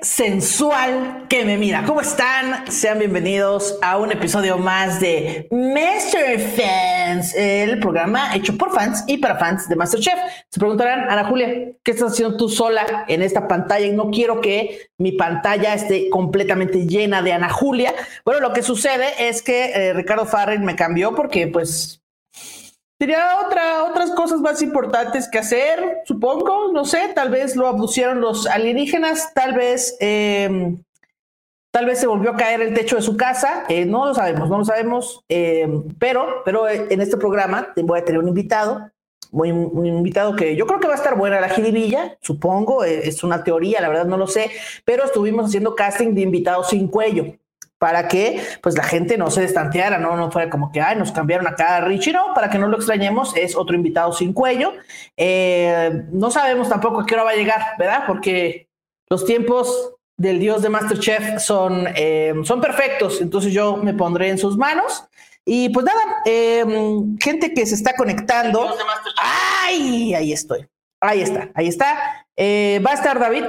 sensual que me mira. ¿Cómo están? Sean bienvenidos a un episodio más de Master Fans, el programa hecho por fans y para fans de Masterchef. Se preguntarán, Ana Julia, ¿qué estás haciendo tú sola en esta pantalla? Y no quiero que mi pantalla esté completamente llena de Ana Julia. Bueno, lo que sucede es que eh, Ricardo Farrell me cambió porque pues Tenía otra, otras cosas más importantes que hacer, supongo, no sé, tal vez lo abusieron los alienígenas, tal vez, em, tal vez se volvió a caer el techo de su casa, eh, no lo sabemos, no lo sabemos, em, pero, pero en este programa voy a tener un invitado, muy, un invitado que yo creo que va a estar buena la jiribilla, supongo, eh, es una teoría, la verdad no lo sé, pero estuvimos haciendo casting de invitados sin cuello para que pues la gente no se destanteara, no, no fuera como que, ay, nos cambiaron acá a Richie, no, para que no lo extrañemos, es otro invitado sin cuello. Eh, no sabemos tampoco a qué hora va a llegar, ¿verdad? Porque los tiempos del dios de Masterchef son, eh, son perfectos, entonces yo me pondré en sus manos. Y pues nada, eh, gente que se está conectando. ¡Ay! Ahí estoy. Ahí está, ahí está. Eh, va a estar David,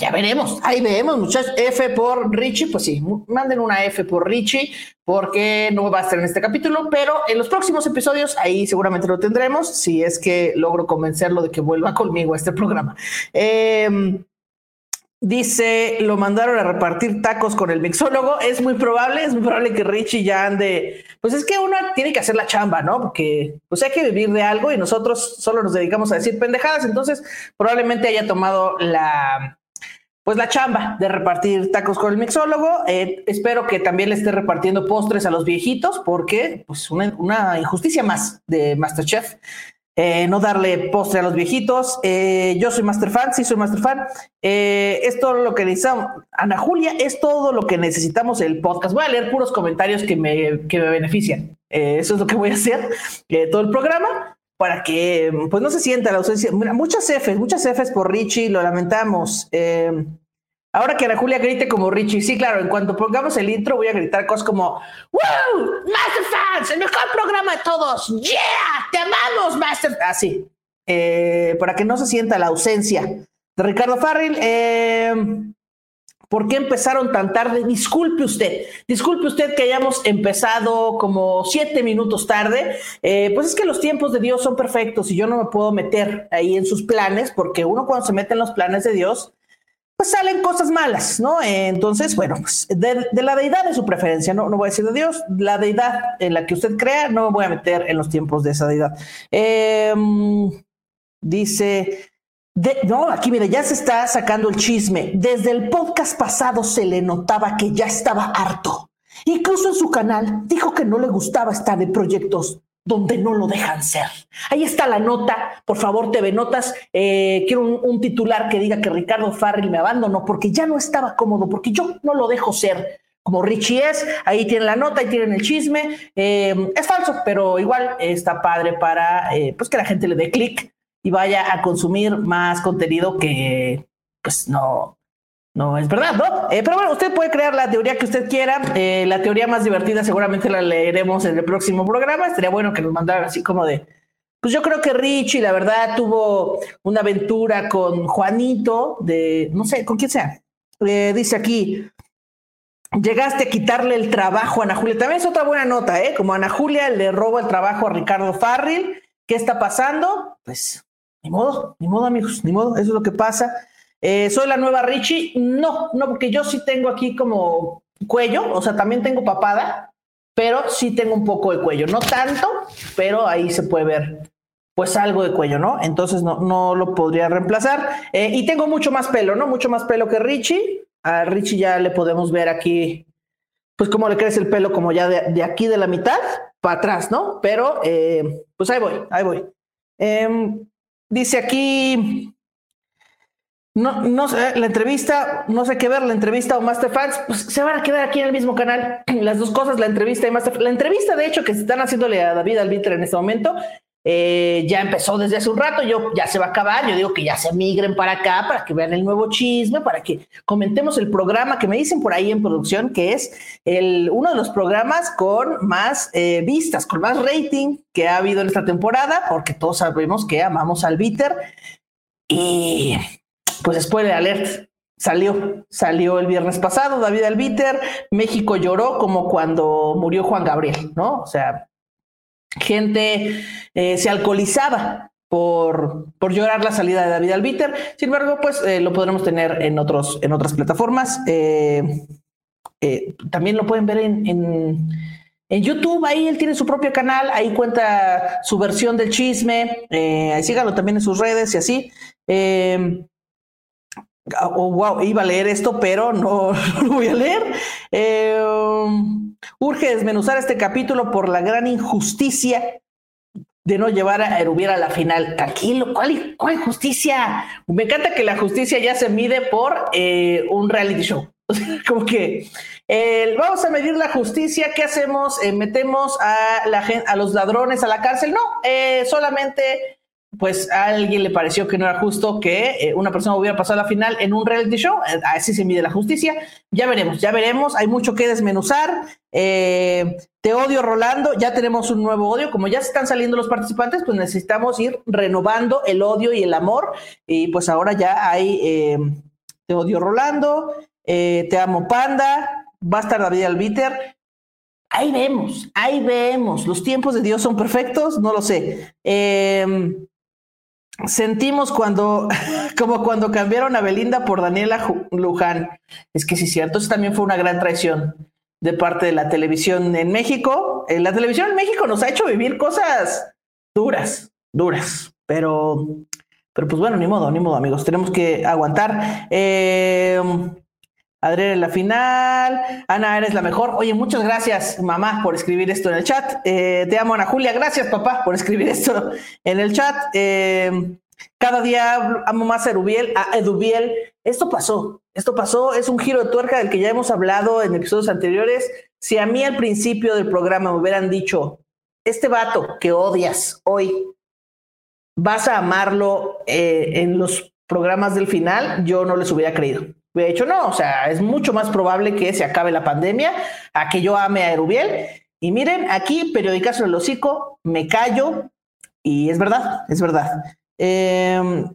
ya veremos, ahí vemos, muchachos. F por Richie, pues sí, manden una F por Richie, porque no va a estar en este capítulo, pero en los próximos episodios ahí seguramente lo tendremos, si es que logro convencerlo de que vuelva conmigo a este programa. Eh, Dice, lo mandaron a repartir tacos con el mixólogo. Es muy probable, es muy probable que Richie ya ande. Pues es que uno tiene que hacer la chamba, ¿no? Porque pues hay que vivir de algo y nosotros solo nos dedicamos a decir pendejadas. Entonces, probablemente haya tomado la, pues la chamba de repartir tacos con el mixólogo. Eh, espero que también le esté repartiendo postres a los viejitos, porque pues una, una injusticia más de Masterchef. Eh, no darle postre a los viejitos. Eh, yo soy Master Fan, sí soy Master Fan. Eh, es todo lo que necesitamos. Ana Julia, es todo lo que necesitamos el podcast. Voy a leer puros comentarios que me, que me benefician. eso es lo que voy a hacer todo el programa para que pues no se sienta la ausencia. muchas Fs, muchas Fs por Richie, lo lamentamos. Ahora que Ana Julia grite como Richie, sí, claro, en cuanto pongamos el intro voy a gritar cosas como ¡Wow! ¡Master Fans! ¡El mejor programa de todos! ¡Yeah! ¡Te amamos, Master! Así, eh, para que no se sienta la ausencia de Ricardo Farrell. Eh, ¿Por qué empezaron tan tarde? Disculpe usted, disculpe usted que hayamos empezado como siete minutos tarde. Eh, pues es que los tiempos de Dios son perfectos y yo no me puedo meter ahí en sus planes, porque uno cuando se mete en los planes de Dios, pues salen cosas malas, ¿no? Entonces, bueno, pues de, la deidad de su preferencia, no, no voy a decir de Dios, la deidad en la que usted crea, no me voy a meter en los tiempos de esa deidad. Em, dice, no, aquí mire, ya se está sacando el chisme. Desde el podcast pasado se le notaba que ya estaba harto. Incluso en su canal dijo que no le gustaba estar en proyectos donde no lo dejan ser. Ahí está la nota, por favor, TV Notas. Eh, quiero un, titular que diga que Ricardo Farrell me abandonó porque ya no estaba cómodo, porque yo no lo dejo ser como Richie es. Ahí tienen la nota, ahí tienen el chisme. Eh, es falso, pero igual está padre para eh, pues que la gente le dé clic y vaya a consumir más contenido que pues no, no es verdad, ¿no? Eh, pero bueno, usted puede crear la teoría que usted quiera. Eh, la teoría más divertida seguramente la leeremos en el próximo programa. Estaría bueno que nos mandaran así como de, pues yo creo que Richie, la verdad, tuvo una aventura con Juanito, de, no sé, con quién sea. Eh, dice aquí, llegaste a quitarle el trabajo a Ana Julia. También es otra buena nota, ¿eh? Como Ana Julia le roba el trabajo a Ricardo Farril. ¿Qué está pasando? Pues, ni modo, ni modo, amigos, ni modo, eso es lo que pasa. Eh, ¿Soy la nueva Richie? No, no, porque yo sí tengo aquí como cuello, o sea, también tengo papada, pero sí tengo un poco de cuello. No tanto, pero ahí se puede ver pues algo de cuello, ¿no? Entonces no, no lo podría reemplazar. Eh, y tengo mucho más pelo, ¿no? Mucho más pelo que Richie. A Richie ya le podemos ver aquí, pues cómo le crece el pelo como ya de, aquí de la mitad para atrás, ¿no? Pero eh, pues ahí voy, ahí voy. Em, dice aquí no, no sé, la entrevista, no sé qué ver, la entrevista o Master Fans, pues se van a quedar aquí en el mismo canal. Las dos cosas, la entrevista y Master La entrevista, de hecho, que se están haciéndole a David Albiter en este momento, eh, ya empezó desde hace un rato, yo ya se va a acabar, yo digo que ya se migren para acá para que vean el nuevo chisme, para que comentemos el programa que me dicen por ahí en producción, que es el, uno de los programas con más eh, vistas, con más rating que ha habido en esta temporada, porque todos sabemos que amamos al Bitter. Y pues spoiler alert, salió, salió el viernes pasado, David Albiter, México lloró como cuando murió Juan Gabriel, ¿no? O sea, gente eh, se alcoholizaba por, por llorar la salida de David Albiter. Sin embargo, pues eh, lo podremos tener en, otros, en otras plataformas. Eh, también lo pueden ver en, en, YouTube. Ahí él tiene su propio canal. Ahí cuenta su versión del chisme. síganlo también en sus redes y así. Oh, wow, iba a leer esto, pero no, lo voy a leer. urge desmenuzar este capítulo por la gran injusticia de no llevar a Erubiel a la final. Tranquilo, ¿cuál, cuál justicia? Me encanta que la justicia ya se mide por eh, un reality show. Como que vamos a medir la justicia, ¿qué hacemos? Eh, ¿Metemos a, la, a los ladrones a la cárcel? No, eh, solamente pues a alguien le pareció que no era justo que eh, una persona hubiera pasado la final en un reality show. Eh, así se mide la justicia. Ya veremos, ya veremos. Hay mucho que desmenuzar. Eh, te odio, Rolando. Ya tenemos un nuevo odio. Como ya están saliendo los participantes, pues necesitamos ir renovando el odio y el amor. Y pues ahora ya hay Te odio, Rolando. te amo, Panda. Va a estar David Albiter. Ahí vemos, ahí vemos. Los tiempos de Dios son perfectos, no lo sé. Eh, sentimos cuando, como cuando cambiaron a Belinda por Daniela Luján. Es que sí, cierto, eso también fue una gran traición de parte de la televisión en México. Eh, la televisión en México nos ha hecho vivir cosas duras, duras, pero, pero pues bueno, ni modo, ni modo, amigos, tenemos que aguantar. Eh, Adrián en la final. Ana, eres la mejor. Oye, muchas gracias, mamá, por escribir esto en el chat. Eh, te amo, Ana Julia. Gracias, papá, por escribir esto en el chat. Eh, cada día amo más a a Edubiel. Esto pasó, esto pasó. Es un giro de tuerca del que ya hemos hablado en episodios anteriores. Si a mí al principio del programa me hubieran dicho, este vato que odias hoy, vas a amarlo eh, en los programas del final, yo no les hubiera creído. De hecho, no, o sea, es mucho más probable que se acabe la pandemia a que yo ame a Erubiel. Y miren, aquí, periodicazo el hocico, me callo y es verdad, es verdad. Em,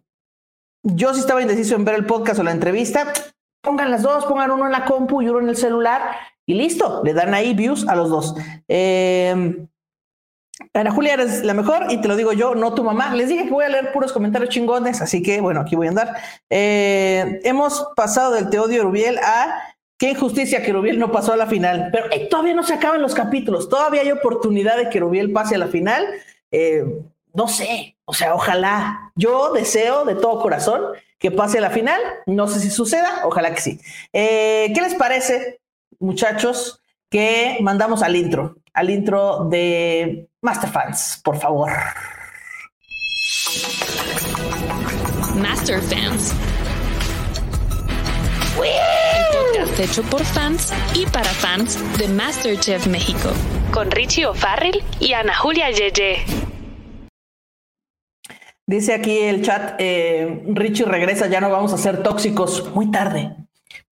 yo sí estaba indeciso en ver el podcast o la entrevista. Pongan las dos, pongan uno en la compu y uno en el celular y listo, le dan ahí views a los dos. Eh, Ana Julia, eres la mejor y te lo digo yo, no tu mamá. Les dije que voy a leer puros comentarios chingones, así que bueno, aquí voy a andar. Eh, hemos pasado del Teodio Rubiel a qué injusticia que Rubiel no pasó a la final, pero eh, todavía no se acaban los capítulos, todavía hay oportunidad de que Rubiel pase a la final. Eh, no sé, o sea, ojalá. Yo deseo de todo corazón que pase a la final. No sé si suceda, ojalá que sí. ¿Qué les parece, muchachos, que mandamos al intro? Al intro de Masterfans, por favor. Masterfans. El podcast hecho por fans y para fans de Masterchef México. Con Richie O'Farrell y Ana Julia Yeye. Dice aquí el chat, eh, Richie regresa, ya no vamos a ser tóxicos. Muy tarde,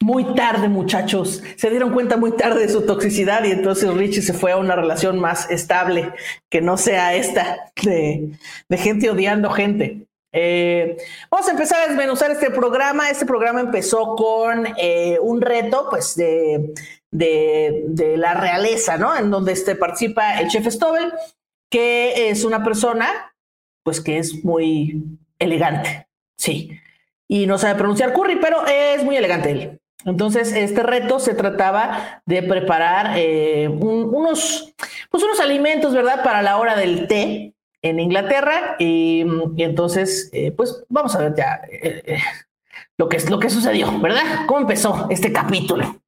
muy tarde, muchachos. Se dieron cuenta muy tarde de su toxicidad y entonces Richie se fue a una relación más estable, que no sea esta de, gente odiando gente. Eh, vamos a empezar a desmenuzar este programa. Este programa empezó con eh, un reto, pues, de, la realeza, ¿no? En donde este participa el chef Stobel, que es una persona, pues, que es muy elegante, sí. Y no sabe pronunciar curry, pero es muy elegante él. Entonces, este reto se trataba de preparar eh, unos, pues unos alimentos, ¿verdad? Para la hora del té en Inglaterra. Y, entonces, eh, pues vamos a ver ya eh, lo, que, lo que sucedió, ¿verdad? ¿Cómo empezó este capítulo?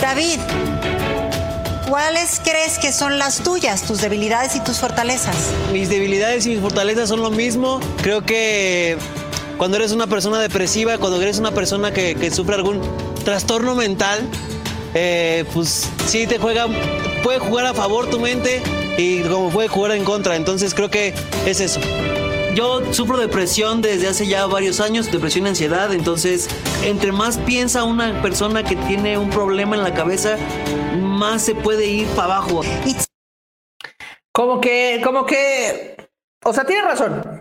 David, ¿cuáles crees que son las tuyas, tus debilidades y tus fortalezas? Mis debilidades y mis fortalezas son lo mismo. Creo que cuando eres una persona depresiva, cuando eres una persona que, sufre algún trastorno mental, eh, pues sí te juega, puede jugar a favor tu mente y como puede jugar en contra. Entonces creo que es eso. Yo sufro depresión desde hace ya varios años, depresión y ansiedad, entonces entre más piensa una persona que tiene un problema en la cabeza, más se puede ir para abajo. Como que, como que, o sea, tiene razón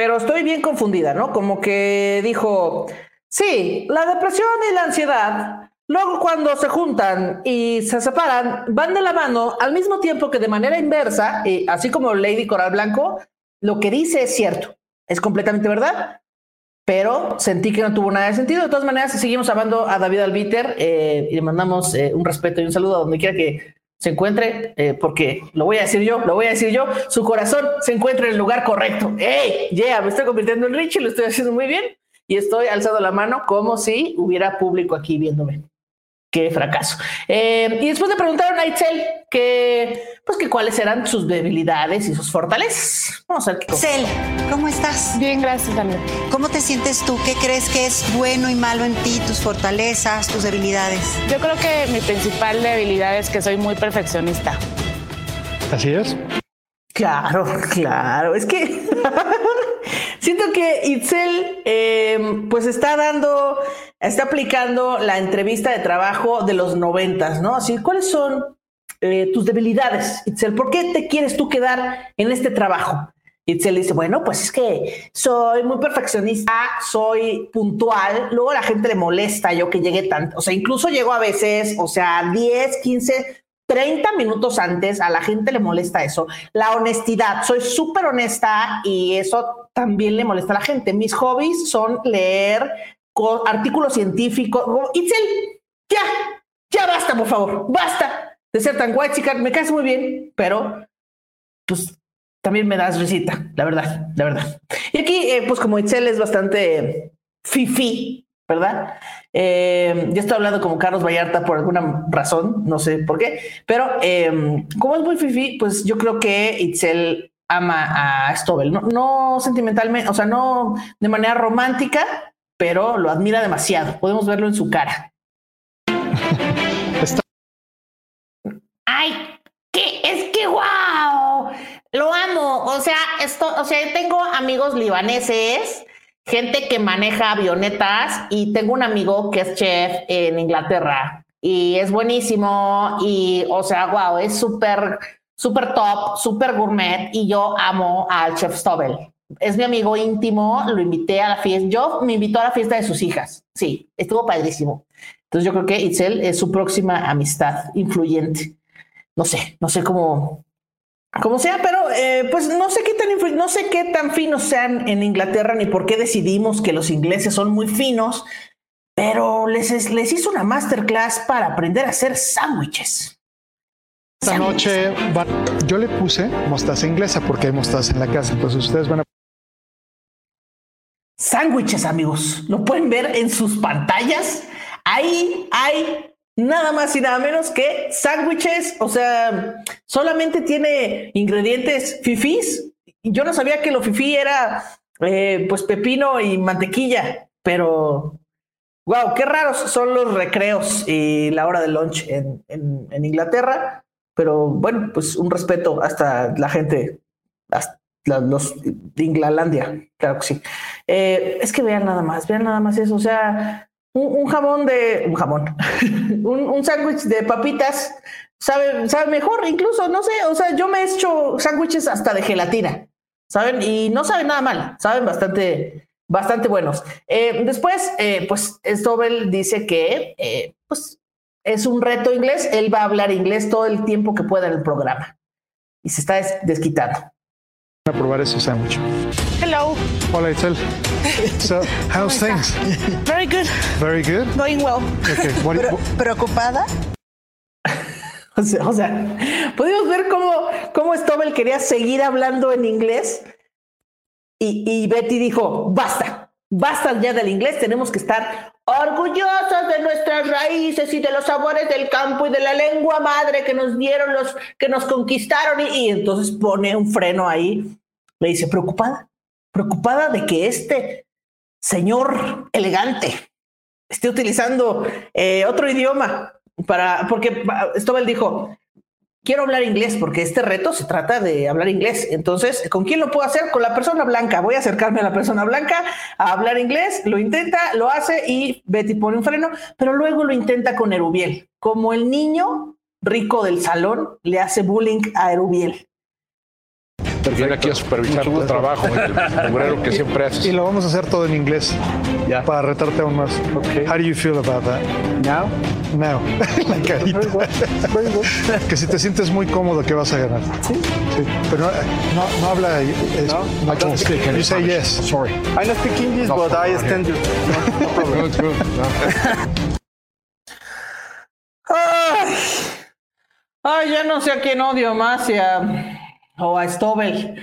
pero estoy bien confundida, ¿no? Como que dijo, Sí, la depresión y la ansiedad, luego cuando se juntan y se separan, van de la mano al mismo tiempo que de manera inversa, y así como Lady Coral Blanco, lo que dice es cierto, es completamente verdad, pero sentí que no tuvo nada de sentido. De todas maneras, seguimos amando a David Albiter eh, y le mandamos eh, un respeto y un saludo a donde quiera que se encuentre, eh, porque lo voy a decir yo, lo voy a decir yo, su corazón se encuentra en el lugar correcto. ¡Ey! Yeah, me estoy convirtiendo en Richie, lo estoy haciendo muy bien y estoy alzando la mano como si hubiera público aquí viéndome. Qué fracaso. Eh, y después le preguntaron a Itzel que, pues, que cuáles eran sus debilidades y sus fortalezas. Vamos a ver qué Itzel, ¿cómo estás? Bien, gracias, Daniel. ¿Cómo te sientes tú? ¿Qué crees que es bueno y malo en ti? ¿Tus fortalezas, tus debilidades? Yo creo que mi principal debilidad es que soy muy perfeccionista. Así es. Claro, claro. Es que siento que Itzel, eh, pues está dando, está aplicando la entrevista de trabajo de los noventas, ¿no? Así, ¿cuáles son eh, tus debilidades, Itzel? ¿Por qué te quieres tú quedar en este trabajo? Itzel dice, bueno, pues es que soy muy perfeccionista, soy puntual, luego la gente le molesta yo que llegue tanto, o sea, incluso llego a veces, o sea, 10, 15, 30 minutos antes, a la gente le molesta eso. La honestidad, soy súper honesta y eso también le molesta a la gente. Mis hobbies son leer artículos científicos. Itzel, ya, ya basta, por favor, basta de ser tan guay, chica. Me caes muy bien, pero pues también me das risita, la verdad, la verdad. Y aquí, eh, pues como Itzel es bastante fifi, ¿verdad? Eh, ya estoy hablando como Carlos Vallarta por alguna razón, no sé por qué, pero eh, como es muy fifi, pues yo creo que Itzel ama a Stobel, no, no sentimentalmente, o sea, no de manera romántica, pero lo admira demasiado. Podemos verlo en su cara. Está- Ay, que es que wow, lo amo. O sea, esto, o sea, tengo amigos libaneses, gente que maneja avionetas y tengo un amigo que es chef en Inglaterra y es buenísimo y, o sea, wow, es súper, súper top, súper gourmet y yo amo al chef Stobel. Es mi amigo íntimo, lo invité a la fiesta. Yo me invitó a la fiesta de sus hijas. Sí, estuvo padrísimo. Entonces yo creo que Itzel es su próxima amistad influyente. No sé, no sé cómo, como sea, pero eh, pues no sé qué tan no sé qué tan finos sean en Inglaterra ni por qué decidimos que los ingleses son muy finos, pero les, es- les hizo una masterclass para aprender a hacer sándwiches. Esta noche yo le puse mostaza inglesa porque hay mostaza en la casa. Entonces ustedes van a Sándwiches, amigos. Lo pueden ver en sus pantallas. Ahí hay nada más y nada menos que sándwiches. O sea, solamente tiene ingredientes fifís. Yo no sabía que lo fifí era eh, pues pepino y mantequilla, pero wow, qué raros son los recreos y la hora de lunch en, en- Inglaterra. Pero bueno, pues un respeto hasta la gente, hasta los de Inglalandia, claro que sí. Eh, es que vean nada más, vean nada más eso. O sea, un, un jamón de un jamón, un, un sándwich de papitas sabe, sabe mejor, incluso, no sé. O sea, yo me he hecho sándwiches hasta de gelatina, saben, y no saben nada mal, saben bastante, bastante buenos. Eh, después, eh, pues Stobel dice que, eh, pues, es un reto inglés. Él va a hablar inglés todo el tiempo que pueda en el programa y se está des- desquitando. probar ese sándwich. Hello. Hola, Itzel. So, how's things? Very good. Very good. Going well. Okay. What, Pero- ¿Preocupada? O sea, o sea, podemos ver cómo, cómo Stobel quería seguir hablando en inglés y, y Betty dijo, basta, basta ya del inglés, tenemos que estar orgullosos de nuestras raíces y de los sabores del campo y de la lengua madre que nos dieron los que nos conquistaron y, y entonces pone un freno ahí, le dice, preocupada, preocupada de que este señor elegante esté utilizando eh, otro idioma para, porque Stobel dijo, quiero hablar inglés porque este reto se trata de hablar inglés. Entonces, ¿con quién lo puedo hacer? Con la persona blanca. Voy a acercarme a la persona blanca a hablar inglés. Lo intenta, lo hace y Betty pone un freno, pero luego lo intenta con Erubiel. Como el niño rico del salón le hace bullying a Erubiel. Viene aquí a supervisar tu trabajo, el obrero que siempre haces. Y lo vamos a hacer todo en inglés Ya. para retarte aún más. Okay. How do you feel about that? Now, Now. La carita. very good. Que si te sientes muy cómodo que vas a ganar. Sí. Pero no, no, no habla. Es, No, I don't speak You say yes. Sorry. I don't speak English, No but I stand you. No, no problem. Good, good. No. Ay, ay, ya no sé a quién odio más, a, o a Stobel.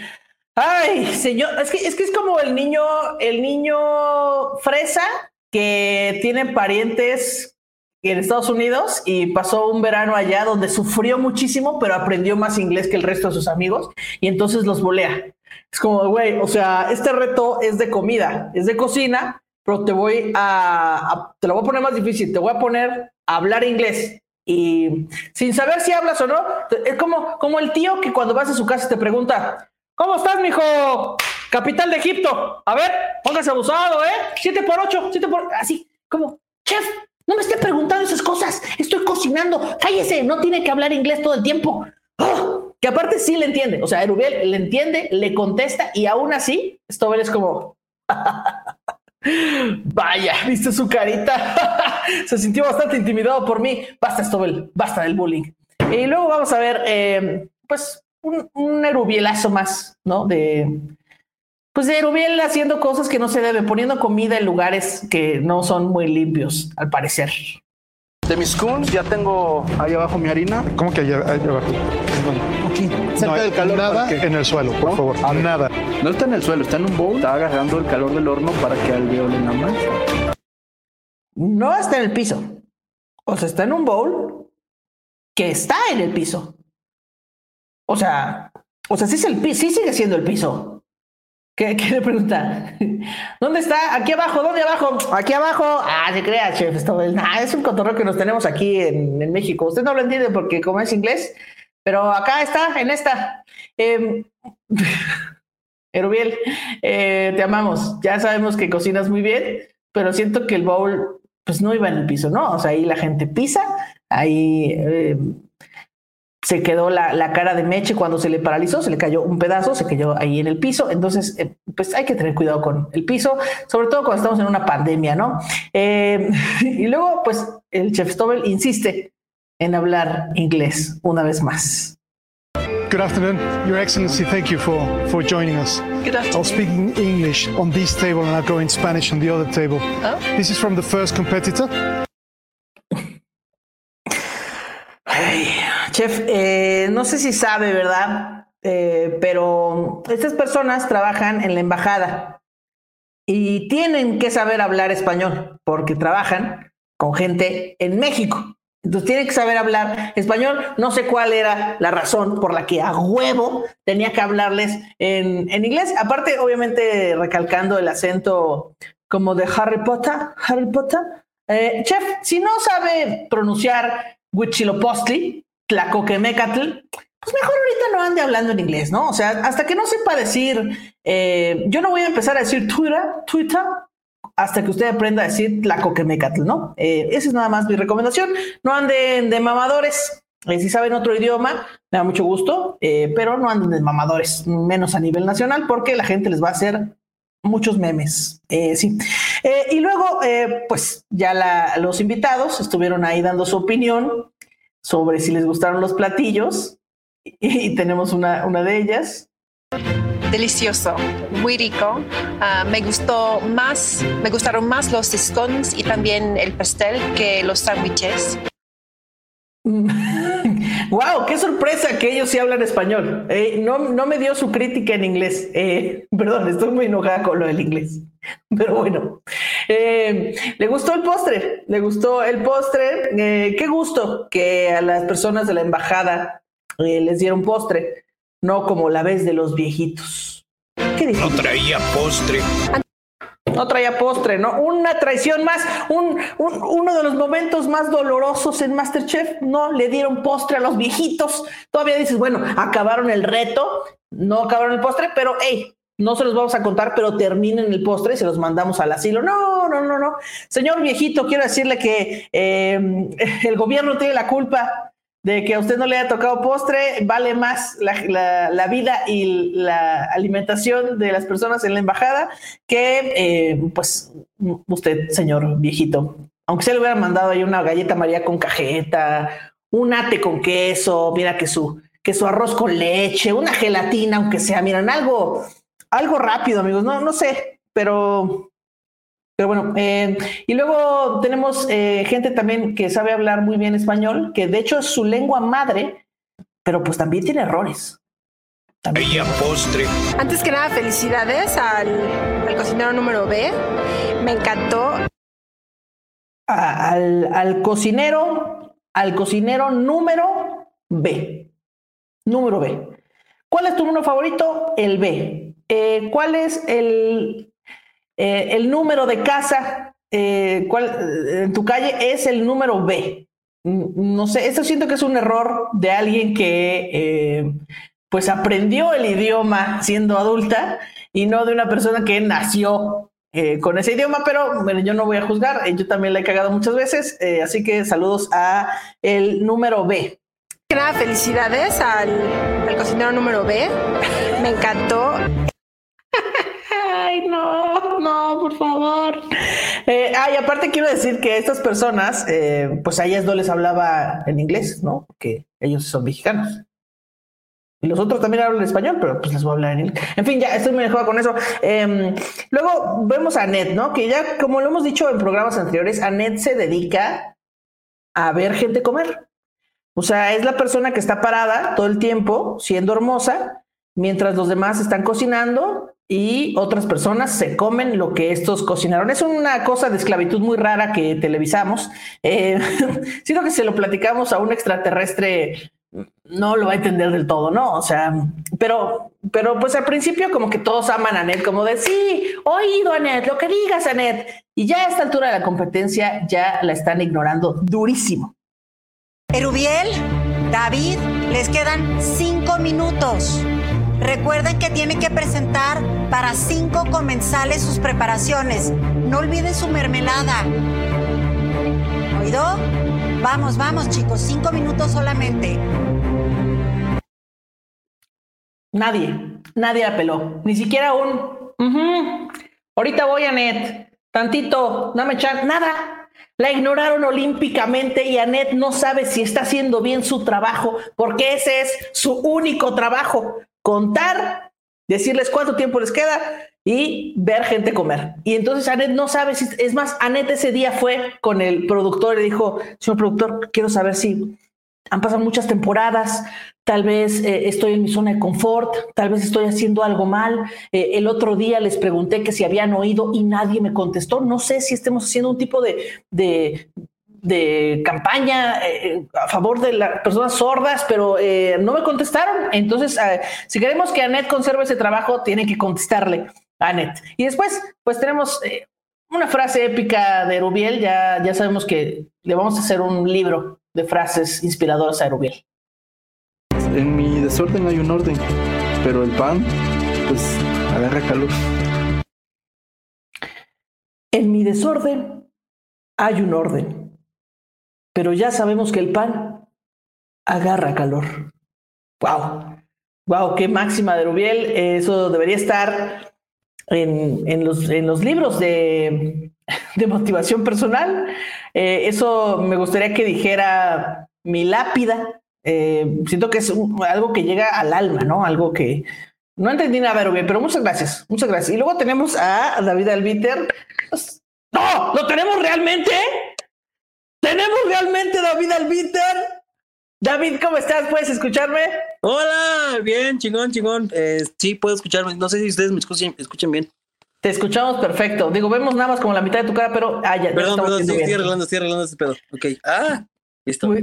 Ay, señor, es que, es que es como el niño, el niño fresa que tiene parientes en Estados Unidos y pasó un verano allá donde sufrió muchísimo, pero aprendió más inglés que el resto de sus amigos y entonces los volea. Es como, güey, o sea, este reto es de comida, es de cocina, pero te voy a, a- te lo voy a poner más difícil, te voy a poner a hablar inglés y sin saber si hablas o no, es como, como el tío que cuando vas a su casa te pregunta, ¿cómo estás, mijo? Capital de Egipto. A ver, póngase abusado, ¿eh? Siete por ocho, siete por... Así, como, chef, no me esté preguntando esas cosas, estoy cocinando, cállese, no tiene que hablar inglés todo el tiempo. ¡Ah! Que aparte sí le entiende, o sea, Erubiel le entiende, le contesta y aún así, Stobel es como, Vaya, viste su carita. Se sintió bastante intimidado por mí. Basta, Stobel, basta del bullying. Y luego vamos a ver, eh, pues, un, un erubielazo más, ¿no? De, pues, de Erubiel haciendo cosas que no se deben, poniendo comida en lugares que no son muy limpios, al parecer. De mis scones ya tengo ahí abajo mi harina. ¿Cómo que allá, allá abajo? Aquí, cerca No del calor. Nada en el suelo, por ¿No? favor. Nada. No está en el suelo, está en un bowl. Está agarrando el calor del horno para que alveole la mancha. No está en el piso. O sea, está en un bowl que está en el piso. O sea, o sea, sí, es el piso, sí sigue siendo el piso. ¿Qué, le pregunta? ¿Dónde está? Aquí abajo, ¿dónde abajo? Aquí abajo. Ah, se crea, chef. Esto es, nah, es un cotorreo que nos tenemos aquí en, México. Usted no lo entiende porque como es inglés, pero acá está, en esta. Eh, Erubiel, te amamos. Ya sabemos que cocinas muy bien, pero siento que el bowl pues no iba en el piso, ¿no? O sea, ahí la gente pisa, ahí eh, se quedó la, la cara de Meche cuando se le paralizó, se le cayó un pedazo, se cayó ahí en el piso. Entonces, eh, pues hay que tener cuidado con el piso, sobre todo cuando estamos en una pandemia, ¿no? Eh, y luego, pues el chef Stobel insiste en hablar inglés una vez más. Good afternoon, Your Excellency. Thank you for, for joining us. Good I'll speak in English on this table and I'll go in Spanish on the other table. Oh. This is from the first competitor. Chef, eh, no sé si sabe, ¿verdad? Eh, pero estas personas trabajan en la embajada y tienen que saber hablar español porque trabajan con gente en México. Entonces tienen que saber hablar español. No sé cuál era la razón por la que a huevo tenía que hablarles en, en inglés. Aparte, obviamente, recalcando el acento como de Harry Potter. Harry Potter. Eh, chef, si no sabe pronunciar Huitzilopochtli, Tlacoquemecatl, pues mejor ahorita no ande hablando en inglés, ¿no? O sea, hasta que no sepa decir, eh, yo no voy a empezar a decir Twitter, Twitter, hasta que usted aprenda a decir Tlacoquemecatl, ¿no? Eh, esa es nada más mi recomendación. No anden de mamadores. Eh, si saben otro idioma, me da mucho gusto, eh, pero no anden de mamadores, menos a nivel nacional, porque la gente les va a hacer muchos memes. Eh, sí. Eh, y luego, eh, pues ya los invitados estuvieron ahí dando su opinión sobre si les gustaron los platillos y, y tenemos una, una de ellas. Delicioso, muy rico. Ah, me gustó más, me gustaron más los scones y también el pastel que los sándwiches. wow, qué sorpresa que ellos sí hablan español. Eh, no, no me dio su crítica en inglés. Eh, perdón, estoy muy enojada con lo del inglés. Pero bueno, Eh, le gustó el postre, le gustó el postre. Qué gusto que a las personas de la embajada les dieron postre, no como la vez de los viejitos. ¿Qué. No traía postre. No traía postre, ¿no? Una traición más, un, un- uno de los momentos más dolorosos en Masterchef, no le dieron postre a los viejitos. Todavía dices, bueno, acabaron el reto, no acabaron el postre, pero hey, no se los vamos a contar, pero terminen el postre y se los mandamos al asilo. No, no, no, no. Señor viejito, quiero decirle que eh, el gobierno tiene la culpa de que a usted no le haya tocado postre, vale más la, vida y la alimentación de las personas en la embajada que, eh, pues, usted, señor viejito. Aunque se le hubiera mandado ahí una galleta María con cajeta, un ate con queso, mira que su, que su arroz con leche, una gelatina, aunque sea, miran, algo, algo rápido, amigos, no, no sé, pero pero bueno, eh, y luego tenemos eh, gente también que sabe hablar muy bien español, que de hecho es su lengua madre, pero pues también tiene errores. También. postre. Antes que nada, felicidades al, cocinero número B. Me encantó. al, al cocinero, al cocinero número B. Número B. ¿Cuál es tu número favorito? El B. Eh, ¿Cuál es el eh, el número de casa eh, cuál, eh, en tu calle es el número B. No sé, eso siento que es un error de alguien que pues aprendió el idioma siendo adulta y no de una persona que nació con ese idioma, pero bueno, yo no voy a juzgar, yo también la he cagado muchas veces, así que saludos a el número B. Nada, felicidades al, al cocinero número B, me encantó. Ay, no, no, por favor. Eh, ay, aparte quiero decir que estas personas, eh, pues a ellas no les hablaba en inglés, ¿no? Porque ellos son mexicanos. Y los otros también hablan español, pero pues les voy a hablar en inglés. En fin, ya estoy muy enojado con eso. Em, luego vemos a Annette, ¿no? Que ya, como lo hemos dicho en programas anteriores, Annette se dedica a ver gente comer. O sea, es la persona que está parada todo el tiempo, siendo hermosa, mientras los demás están cocinando y otras personas se comen lo que estos cocinaron. Es una cosa de esclavitud muy rara que televisamos. Eh, siento que se lo platicamos a un extraterrestre no lo va a entender del todo, ¿no? O sea, pero, pero pues al principio como que todos aman a Anet, como de sí, oído Anet, lo que digas Anet. Y ya a esta altura de la competencia ya la están ignorando durísimo. Erubiel, David, les quedan cinco minutos. Recuerden que tienen que presentar para cinco comensales sus preparaciones. No olviden su mermelada. ¿Oído? Vamos, vamos chicos, cinco minutos solamente. Nadie, nadie apeló, ni siquiera un... Ahorita voy a Net, tantito, dame echar, nada. La ignoraron olímpicamente y Anet no sabe si está haciendo bien su trabajo, porque ese es su único trabajo contar, decirles cuánto tiempo les queda y ver gente comer. Y entonces Anet no sabe si, es más, Anet ese día fue con el productor y dijo, señor productor, quiero saber si han pasado muchas temporadas, tal vez eh, estoy en mi zona de confort, tal vez estoy haciendo algo mal. Eh, el otro día les pregunté que si habían oído y nadie me contestó. No sé si estemos haciendo un tipo de, de campaña eh, a favor de las personas sordas, pero eh, no me contestaron. Entonces, eh, si queremos que Anet conserve ese trabajo, tiene que contestarle a Anet. Y después, pues tenemos una frase épica de Rubiel. Ya, ya sabemos que le vamos a hacer un libro de frases inspiradoras a Rubiel. En mi desorden hay un orden, pero el pan, pues, agarra calor. En mi desorden hay un orden pero ya sabemos que el pan agarra calor. ¡Wow! ¡Wow! ¡Qué máxima de Rubiel! Eso debería estar en, los, libros de, motivación personal. Eh, eso me gustaría que dijera mi lápida. Eh, siento que es algo que llega al alma, ¿no? Algo que no entendí nada, Rubiel, pero muchas gracias, muchas gracias. Y luego tenemos a David Albiter. ¡No! ¿Lo tenemos realmente? ¿Tenemos realmente David Albiter? David, ¿cómo estás? ¿Puedes escucharme? Hola, bien, chingón, chingón. Eh, sí, puedo escucharme. No sé si ustedes me escuchen, escuchen bien. Te escuchamos perfecto. Digo, vemos nada más como la mitad de tu cara, pero. Ah, ya, perdón, perdón, estoy arreglando, estoy arreglando este pedo. Ok. Ah, listo.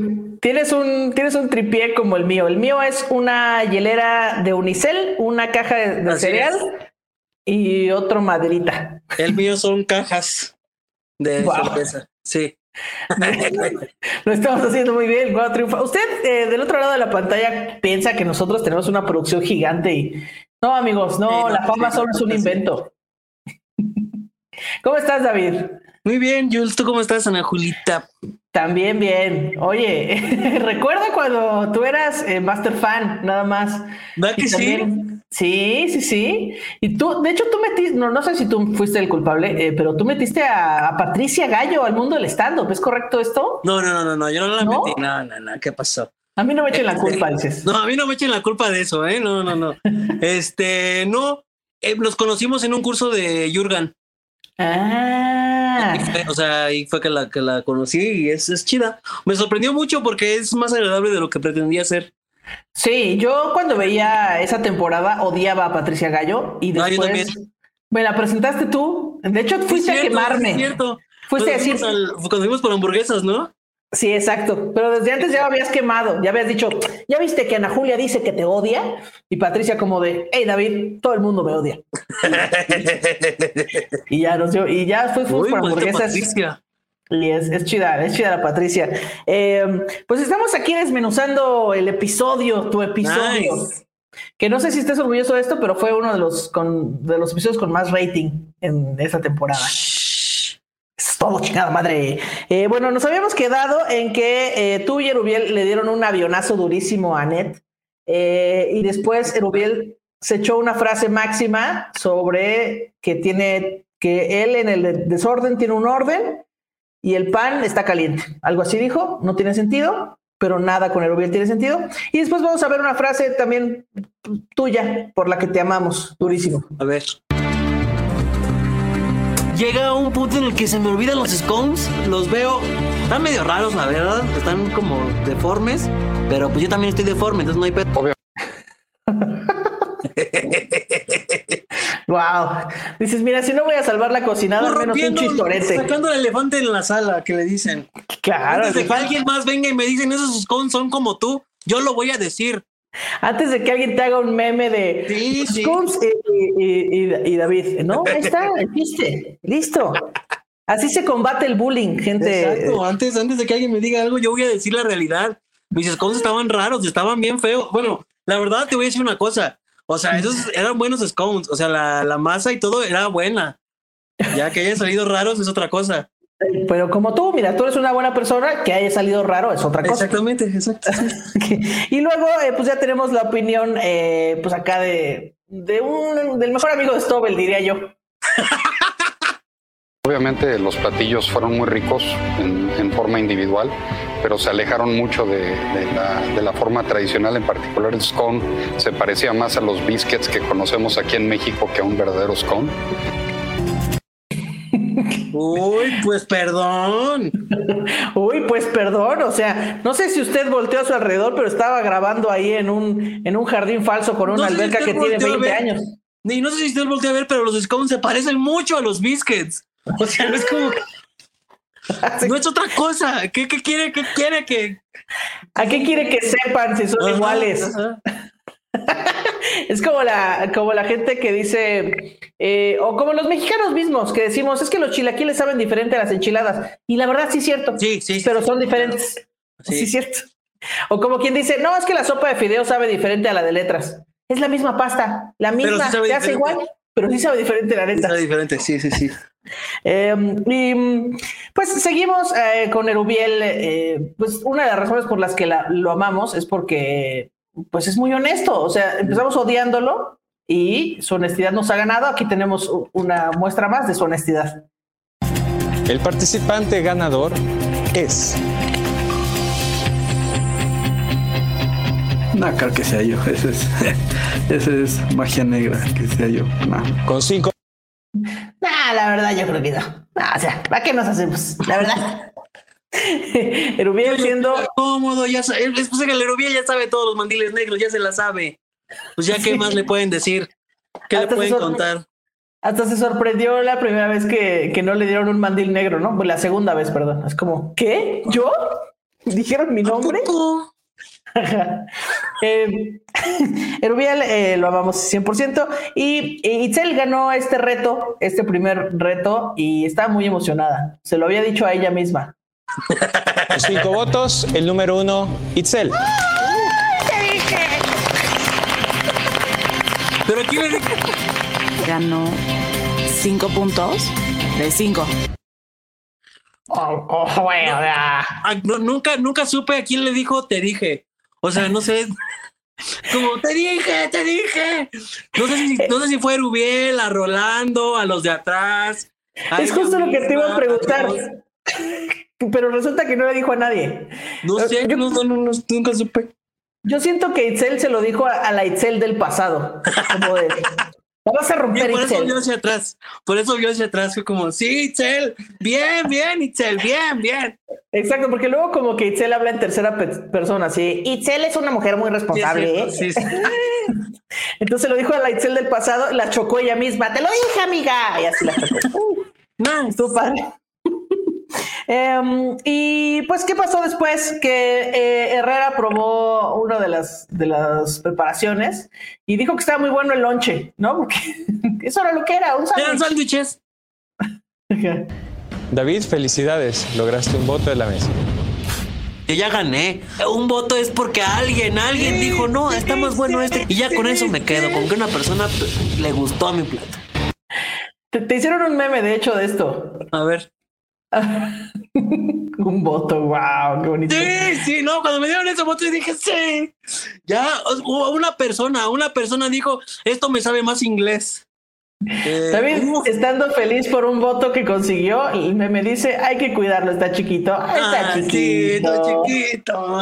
Tienes un, tienes un tripié como el mío. El mío es una hielera de unicel, una caja de, cereal y otro maderita. El mío son cajas de cerveza. Sí. Lo estamos haciendo muy bien. Usted eh, del otro lado de la pantalla piensa que nosotros tenemos una producción gigante y no, amigos, no, la fama solo es un invento. ¿Cómo estás, David? Muy bien, Jules, ¿tú cómo estás, Ana Julita? También bien. Oye, recuerda cuando tú eras eh, Master Fan, nada más. ¿Verdad que Y sí? también- Sí, sí, sí. Y tú, de hecho, tú metiste, no, no sé si tú fuiste el culpable, eh, pero tú metiste a, a Patricia Gallo al mundo del stand-up. ¿Es correcto esto? No, no, no, no, no, yo no la ¿No? metí. No, no, no, ¿qué pasó? A mí no me echen la Este, culpa, dices. No, a mí no me echen la culpa de eso, ¿eh? No, no, no. Este, no, eh, nos conocimos en un curso de Jurgen. Ah, Y fue- o sea, ahí fue que la, que la conocí y es, es chida. Me sorprendió mucho porque es más agradable de lo que pretendía ser. sí, yo cuando veía esa temporada odiaba a Patricia Gallo y después me la presentaste tú. De hecho, fuiste a quemarme. Es cierto. Fuiste a decir, al- cuando fuimos por hamburguesas, ¿no? Sí, exacto. Pero desde antes ya habías quemado, ya habías dicho, ya viste que Ana Julia dice que te odia y Patricia como de, hey David, todo el mundo me odia. Y ya nos dio, y ya después fuimos Uy, por maldita hamburguesas. Patricia. Y es, es chida, es chida la Patricia. Eh, pues estamos aquí desmenuzando el episodio, tu episodio. Nice. Que no sé si estés orgulloso de esto, pero fue uno de los, con, de los episodios con más rating en esa temporada. Es todo, chingada madre. Eh, bueno, nos habíamos quedado en que eh, tú y Erubiel le dieron un avionazo durísimo a Net. eh, y después Erubiel se echó una frase máxima sobre que tiene que él en el desorden tiene un orden y el pan está caliente. Algo así dijo, no tiene sentido, pero nada con Erubiel tiene sentido. Y después vamos a ver una frase también tuya por la que te amamos, durísimo. A ver. Llega un punto en el que se me olvidan los scones, los veo, están medio raros, la verdad, están como deformes, pero pues yo también estoy deforme, entonces no hay pedo. Wow. Dices, mira, si no voy a salvar la cocinada, al menos un chistorete. sacando el elefante en la sala, que le dicen. Claro, Antes de que alguien más venga y me dicen esos scones son como tú, yo lo voy a decir. Antes de que alguien te haga un meme de Sí, sí. Scones y, y- y- y David. No, ahí está, existe. Listo. Así se combate el bullying, gente. Exacto, antes, antes de que alguien me diga algo, yo voy a decir la realidad. Mis scones estaban raros, estaban bien feos. Bueno, la verdad te voy a decir una cosa. O sea, esos eran buenos scones. O sea, la, la masa y todo era buena. Ya que hayan salido raros es otra cosa. Pero como tú, mira, tú eres una buena persona, que haya salido raro es otra cosa. Exactamente, exacto. y luego, eh, pues ya tenemos la opinión, eh, pues acá de, de un, del mejor amigo de Stobel, diría yo. Obviamente los platillos fueron muy ricos en, en forma individual, pero se alejaron mucho de, de la, de la forma tradicional, en particular el scone se parecía más a los biscuits que conocemos aquí en México que a un verdadero scone. Uy, pues perdón. Uy, pues perdón, o sea, no sé si usted volteó a su alrededor, pero estaba grabando ahí en un, en un jardín falso con una No si alberca que tiene volteó a 20 ver. años. Ni no sé si usted voltea a ver, pero los scones se parecen mucho a los biscuits. O sea, no es como. No es otra cosa. ¿Qué, qué quiere? ¿Qué quiere que.? ¿A qué quiere que sepan si son Ajá, iguales? ajá. Es como la, como la gente que dice, eh, o como los mexicanos mismos que decimos, es que los chilaquiles saben diferente a las enchiladas. Y la verdad sí es cierto. Sí, sí. pero son diferentes. Sí. Sí. es cierto. O como quien dice, no, es que la sopa de fideo sabe diferente a la de letras. Es la misma pasta, la Pero sí misma, sabe se hace diferente. igual, pero sí sabe diferente la. Está diferente, sí, sí, sí. Eh, y pues seguimos eh, con Erubiel. eh, pues una de las razones por las que la- lo amamos es porque pues es muy honesto. O sea, empezamos odiándolo y su honestidad nos ha ganado. Aquí tenemos una muestra más de su honestidad. El participante ganador es No, claro que sea yo. Ese es, ese es magia negra, que sea yo. No. con cinco Nah, la verdad, yo creo que no. Nah, o sea, ¿para qué nos hacemos? La verdad. Erubiel siendo. Cómodo, ya sabe. Es pues que el Erubiel ya sabe todos los mandiles negros, ya se la sabe. Pues ya, ¿qué más le pueden decir? ¿Qué le Hasta pueden contar? Hasta se sorprendió la primera vez que, que no le dieron un mandil negro, ¿no? Pues la segunda vez, perdón. Es como, ¿qué? ¿Yo? ¿Dijeron mi nombre? Poco. eh, Erubiel eh, lo amamos 100% y, y Itzel ganó este reto, este primer reto y estaba muy emocionada. Se lo había dicho a ella misma. Cinco votos. El número uno, Itzel. Pero aquí le dije. Ganó cinco puntos de cinco. Oh, oh, Ah, no, nunca, nunca supe a quién le dijo te dije. O sea, no sé. Como te dije, te dije. No sé si, no sé si fue a Rubiel, a Rolando, a los de atrás. es justo lo que te iba a preguntar. Pero resulta que no le dijo a nadie. No sé, Yo- no, no, no, no, nunca supe. Yo siento que Itzel se lo dijo a, a la Itzel del pasado. Como de, la vas a romper, por eso vio Itzel. hacia atrás. Por eso vio hacia atrás. Fue como, sí, Itzel, bien, bien, Itzel, bien, bien. Exacto, porque luego como que Itzel habla en tercera pe- persona, así. Itzel es una mujer muy responsable. ¿eh? Sí, cierto, sí, sí. Entonces lo dijo a la Itzel del pasado, la chocó ella misma. Te lo dije, amiga. Y así la chocó. Uh, Nice. padre. Em, y pues, ¿qué pasó después? Que eh, Herrera probó una de las, de las preparaciones y dijo que estaba muy bueno el lonche, ¿no? Porque eso era lo que era, un Eran sándwich. sándwiches. David, felicidades. Lograste un voto de la mesa. Yo ya gané. Un voto es porque alguien, alguien dijo, no, está más bueno este. Y ya con eso me quedo, con que una persona pues, le gustó a mi plato. Te, te hicieron un meme, de hecho, de esto. A ver. un voto, wow, qué bonito. Sí, sí, no, cuando me dieron ese voto, dije, sí. Ya, una persona, una persona dijo, esto me sabe más inglés. Eh, David, uf, estando feliz por un voto que consiguió, y me, me dice, hay que cuidarlo, está chiquito. Está ah, sí, chiquito. está chiquito.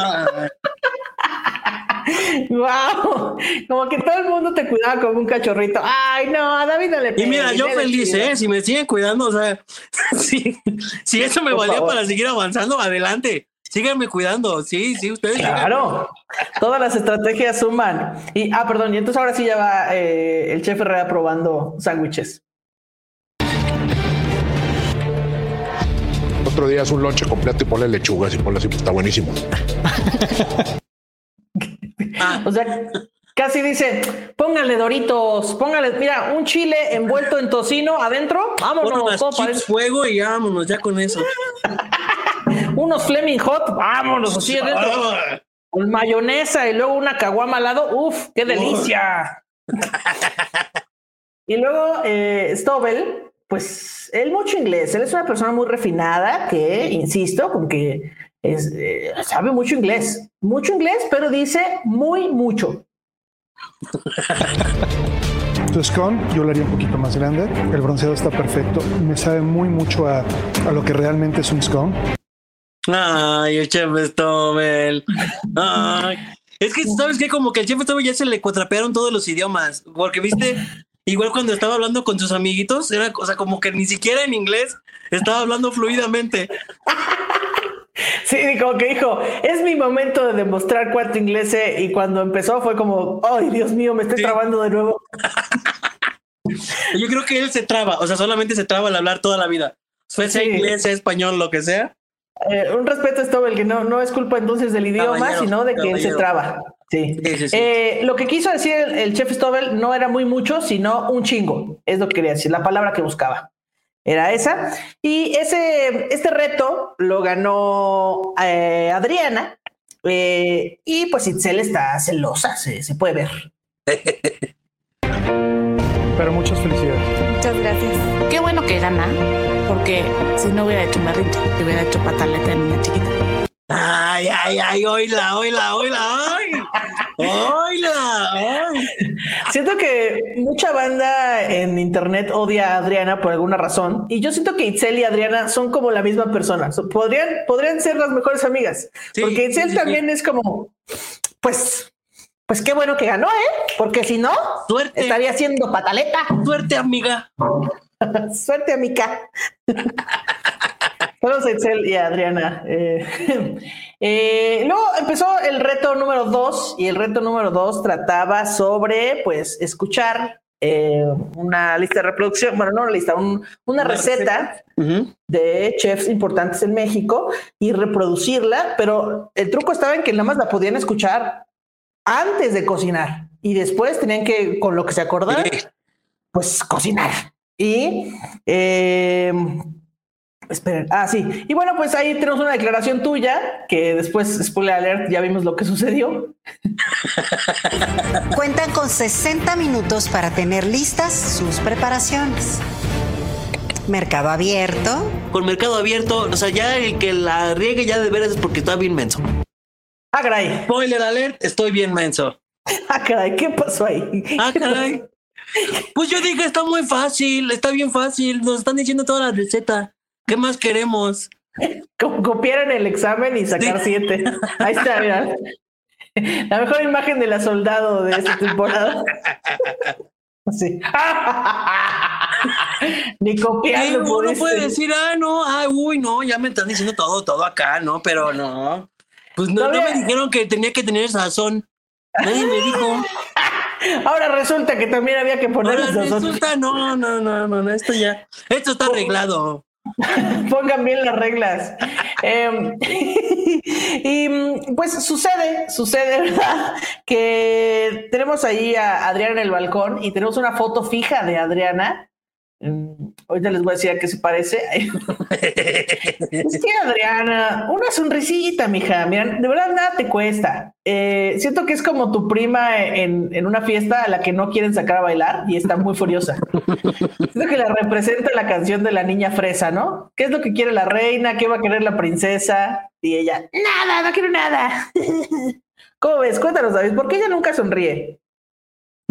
Wow, como que todo el mundo te cuidaba como un cachorrito. Ay, no, a David no le Y mira, yo feliz. ¿eh? Si me siguen cuidando, o sea, si, si eso me Por valía favor. para seguir avanzando, adelante. Síganme cuidando, sí, sí, ustedes. Claro, todas las estrategias suman. Y, ah, perdón, y entonces ahora sí ya va eh, el chef Herrera probando sándwiches. Otro día es un lonche completo y ponle lechugas y ponle así, pues está buenísimo. O sea, casi dice, póngale doritos, póngale, mira, un chile envuelto en tocino adentro, vámonos, todo chips parece- fuego y vámonos ya con eso. unos Fleming Hot, vámonos, así adentro. Ah, Con mayonesa y luego una caguama al lado, uf, qué delicia. y luego eh, Stobel, pues él mucho inglés, él es una persona muy refinada que, insisto, con que es, eh, sabe mucho inglés, mucho inglés, pero dice muy mucho. Tu scone yo lo haría un poquito más grande. El bronceado está perfecto. Me sabe muy mucho a, a lo que realmente es un scone. Ay, el chef Stobel. Ay. Es que, ¿sabes qué? Como que al chef Stobel ya se le cuatrapearon todos los idiomas. Porque, viste, igual cuando estaba hablando con sus amiguitos, era cosa como que ni siquiera en inglés estaba hablando fluidamente. Sí, como que dijo, es mi momento de demostrar cuánto inglés sé. Y cuando empezó fue como, ay, Dios mío, me estoy Sí. trabando de nuevo. Yo creo que él se traba, o sea, solamente se traba al hablar toda la vida. Sea Sí. inglés, sea español, lo que sea. Eh, un respeto a Stobel, que no, no es culpa entonces del idioma, Caballero, sino de que él se traba. Sí. Sí, sí, sí. Eh, lo que quiso decir el, el chef Stobel no era muy mucho, sino un chingo. Es lo que quería decir, la palabra que buscaba. Era esa. Y ese, este reto lo ganó eh, Adriana. eh, y pues Itzel está celosa, se, se puede ver. Pero muchas felicidades. Muchas gracias. Qué bueno que gana, porque si no hubiera hecho te hubiera hecho pataleta de niña chiquita. Ay, ay, ay, oíla, oíla, oíla, ay. Siento que mucha banda en internet odia a Adriana por alguna razón. Y yo siento que Itzel y Adriana son como la misma persona. So- Podrían, podrían ser las mejores amigas. Sí, porque Itzel sí, sí, también es como, pues, pues qué bueno que ganó, ¿eh? Porque si no, Suerte. estaría haciendo pataleta. Suerte, amiga. Suerte, amiga. Saludos a Itzel y a Adriana. Eh, eh, luego empezó el reto número dos y el reto número dos trataba sobre, pues, escuchar eh, una lista de reproducción, bueno, no una lista, un- una Una receta de chefs importantes en México y reproducirla, pero el truco estaba en que nada más la podían escuchar antes de cocinar y después tenían que, con lo que se acordaran, Sí. pues cocinar. Y esperen, ah, sí. Y bueno, pues ahí tenemos una declaración tuya que después, spoiler alert, ya vimos lo que sucedió. Cuentan con 60 minutos para tener listas sus preparaciones. Mercado abierto. Con mercado abierto, o sea, ya el que la riegue ya de veras es porque está bien menso. Ah, caray. Spoiler alert, estoy bien menso. Ah, caray, ¿qué pasó ahí? Ah, caray. Pues yo dije, está muy fácil, está bien fácil. Nos están diciendo toda la receta. ¿Qué más queremos? Como copiar en el examen y sacar siete. Ahí está, mira. La mejor imagen de la soldado de esta temporada. Sí. Ni copiando Uno por puede este. decir, ah, no, ah, uy, no, ya me están diciendo todo, todo acá, ¿no? Pero no. Pues no, me dijeron que tenía que tener sazón. Nadie me dijo. Ahora resulta que también había que poner Ahora resulta, no, no, no, no, no, esto ya, esto está arreglado. Pongan bien las reglas. Em, y pues sucede, sucede, ¿verdad? Que tenemos ahí a Adriana en el balcón y tenemos una foto fija de Adriana. Mm, Ahorita les voy a decir a qué se parece. es que Adriana, una sonrisita, mija. Mira, de verdad nada te cuesta. Eh, siento que es como tu prima en, en una fiesta a la que no quieren sacar a bailar y está muy furiosa. Siento que la representa la canción de la niña fresa, ¿no? ¿Qué es lo que quiere la reina? ¿Qué va a querer la princesa? Y ella, nada, no quiero nada. ¿Cómo ves? Cuéntanos, David, ¿por qué ella nunca sonríe?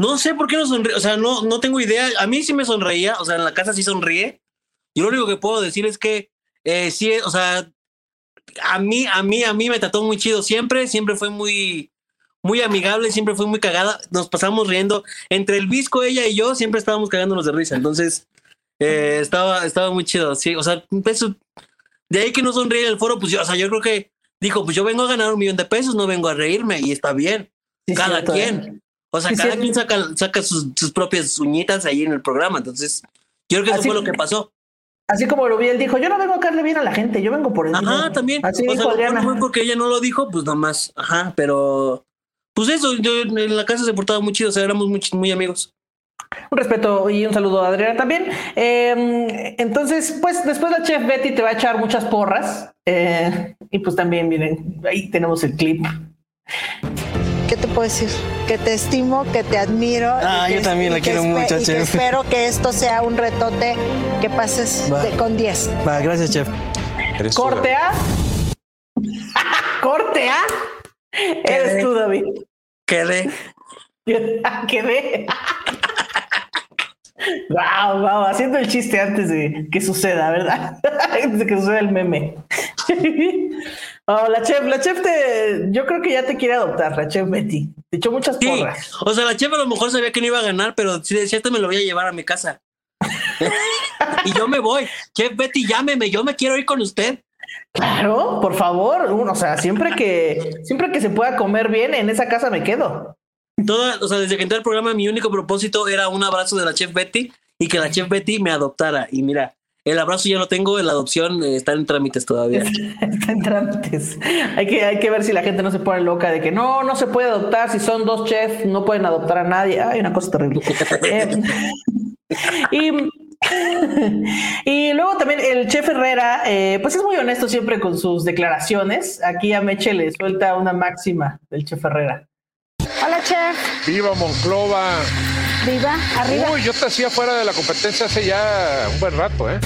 No sé por qué no sonríe, o sea, no, no tengo idea. A mí sí me sonreía, o sea, en la casa sí sonríe. Yo lo único que puedo decir es que eh, sí, o sea, a mí, a mí, a mí me trató muy chido siempre, siempre fue muy, muy amigable, siempre fue muy cagada. Nos pasamos riendo entre el visco, ella y yo, siempre estábamos cagándonos de risa. Entonces, eh, estaba, estaba muy chido. Sí, o sea, eso, de ahí que no sonríe en el foro, pues yo, o sea, yo creo que dijo, pues yo vengo a ganar un millón de pesos, no vengo a reírme y está bien. Sí, cada cierto, quien. ¿eh? O sea, Sí, cada quien saca, saca sus, sus propias uñitas ahí en el programa. Entonces, yo creo que eso Así- fue lo que pasó. Así como lo vi, él dijo, yo no vengo a caerle bien a la gente, yo vengo por el Ajá, dinero". también. Así o sea, dijo Adriana. fue porque ella no lo dijo, pues nomás. Ajá, pero. Pues eso, yo en la casa se portaba muy chido, o sea, éramos muy, muy amigos. Un respeto y un saludo a Adriana también. Eh, entonces, pues después la chef Betty te va a echar muchas porras. eh, y pues también, miren, ahí tenemos el clip. ¿Qué te puedo decir? Que te estimo, que te admiro. Ah, yo que- también la quiero mucho, y que chef. espero que esto sea un retote que pases de- con 10. Va, gracias, chef. Corte A. Corte A. Eres tú, David. Quedé. Quedé. Wow, wow, haciendo el chiste antes de que suceda, ¿verdad? antes de que suceda el meme. oh, la chef, la chef te, yo creo que ya te quiere adoptar, la chef Betty. Te echó muchas Sí, porras. o sea, la chef a lo mejor sabía que no iba a ganar, pero si decía, este me lo voy a llevar a mi casa. y yo me voy. Chef Betty, llámeme, yo me quiero ir con usted. Claro, por favor. uno, O sea, siempre que, siempre que se pueda comer bien, en esa casa me quedo. Toda, o sea, desde que entré al programa, mi único propósito era un abrazo de la chef Betty y que la chef Betty me adoptara. Y mira, el abrazo ya lo tengo, la adopción eh, está en trámites todavía. Está en trámites. Hay que, hay que ver si la gente no se pone loca de que no, no se puede adoptar. Si son dos chefs, no pueden adoptar a nadie. Hay una cosa terrible. Eh, y, y luego también el chef Herrera, eh, pues es muy honesto siempre con sus declaraciones. Aquí a Meche le suelta una máxima del chef Herrera. Hola, chef. ¡Viva Monclova! Viva, arriba. Uy, yo te hacía fuera de la competencia hace ya un buen rato, ¿eh?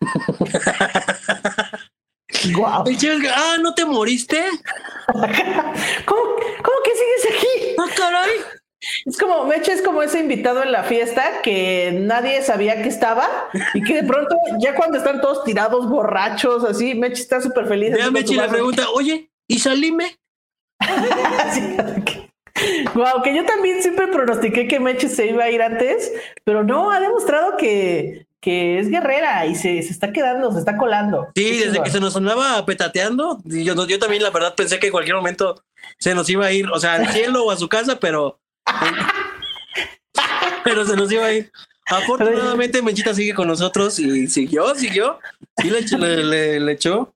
Chef, ah, ¿no te moriste? ¿Cómo, cómo que sigues aquí? Ah, caray. Es como, Meche es como ese invitado en la fiesta que nadie sabía que estaba y que de pronto, ya cuando están todos tirados, borrachos, así, Meche está súper feliz. Ya Meche le pregunta, oye, ¿y salime? Wow, que yo también siempre pronostiqué que Meche se iba a ir antes, pero no, ha demostrado que, que es guerrera y se, se está quedando, se está colando. Sí, desde que se nos andaba petateando, y yo, yo también la verdad pensé que en cualquier momento se nos iba a ir, o sea, al cielo o a su casa, pero... pero se nos iba a ir. Afortunadamente Menchita sigue con nosotros y siguió, siguió. Sí, le, ech- le, le- le echó.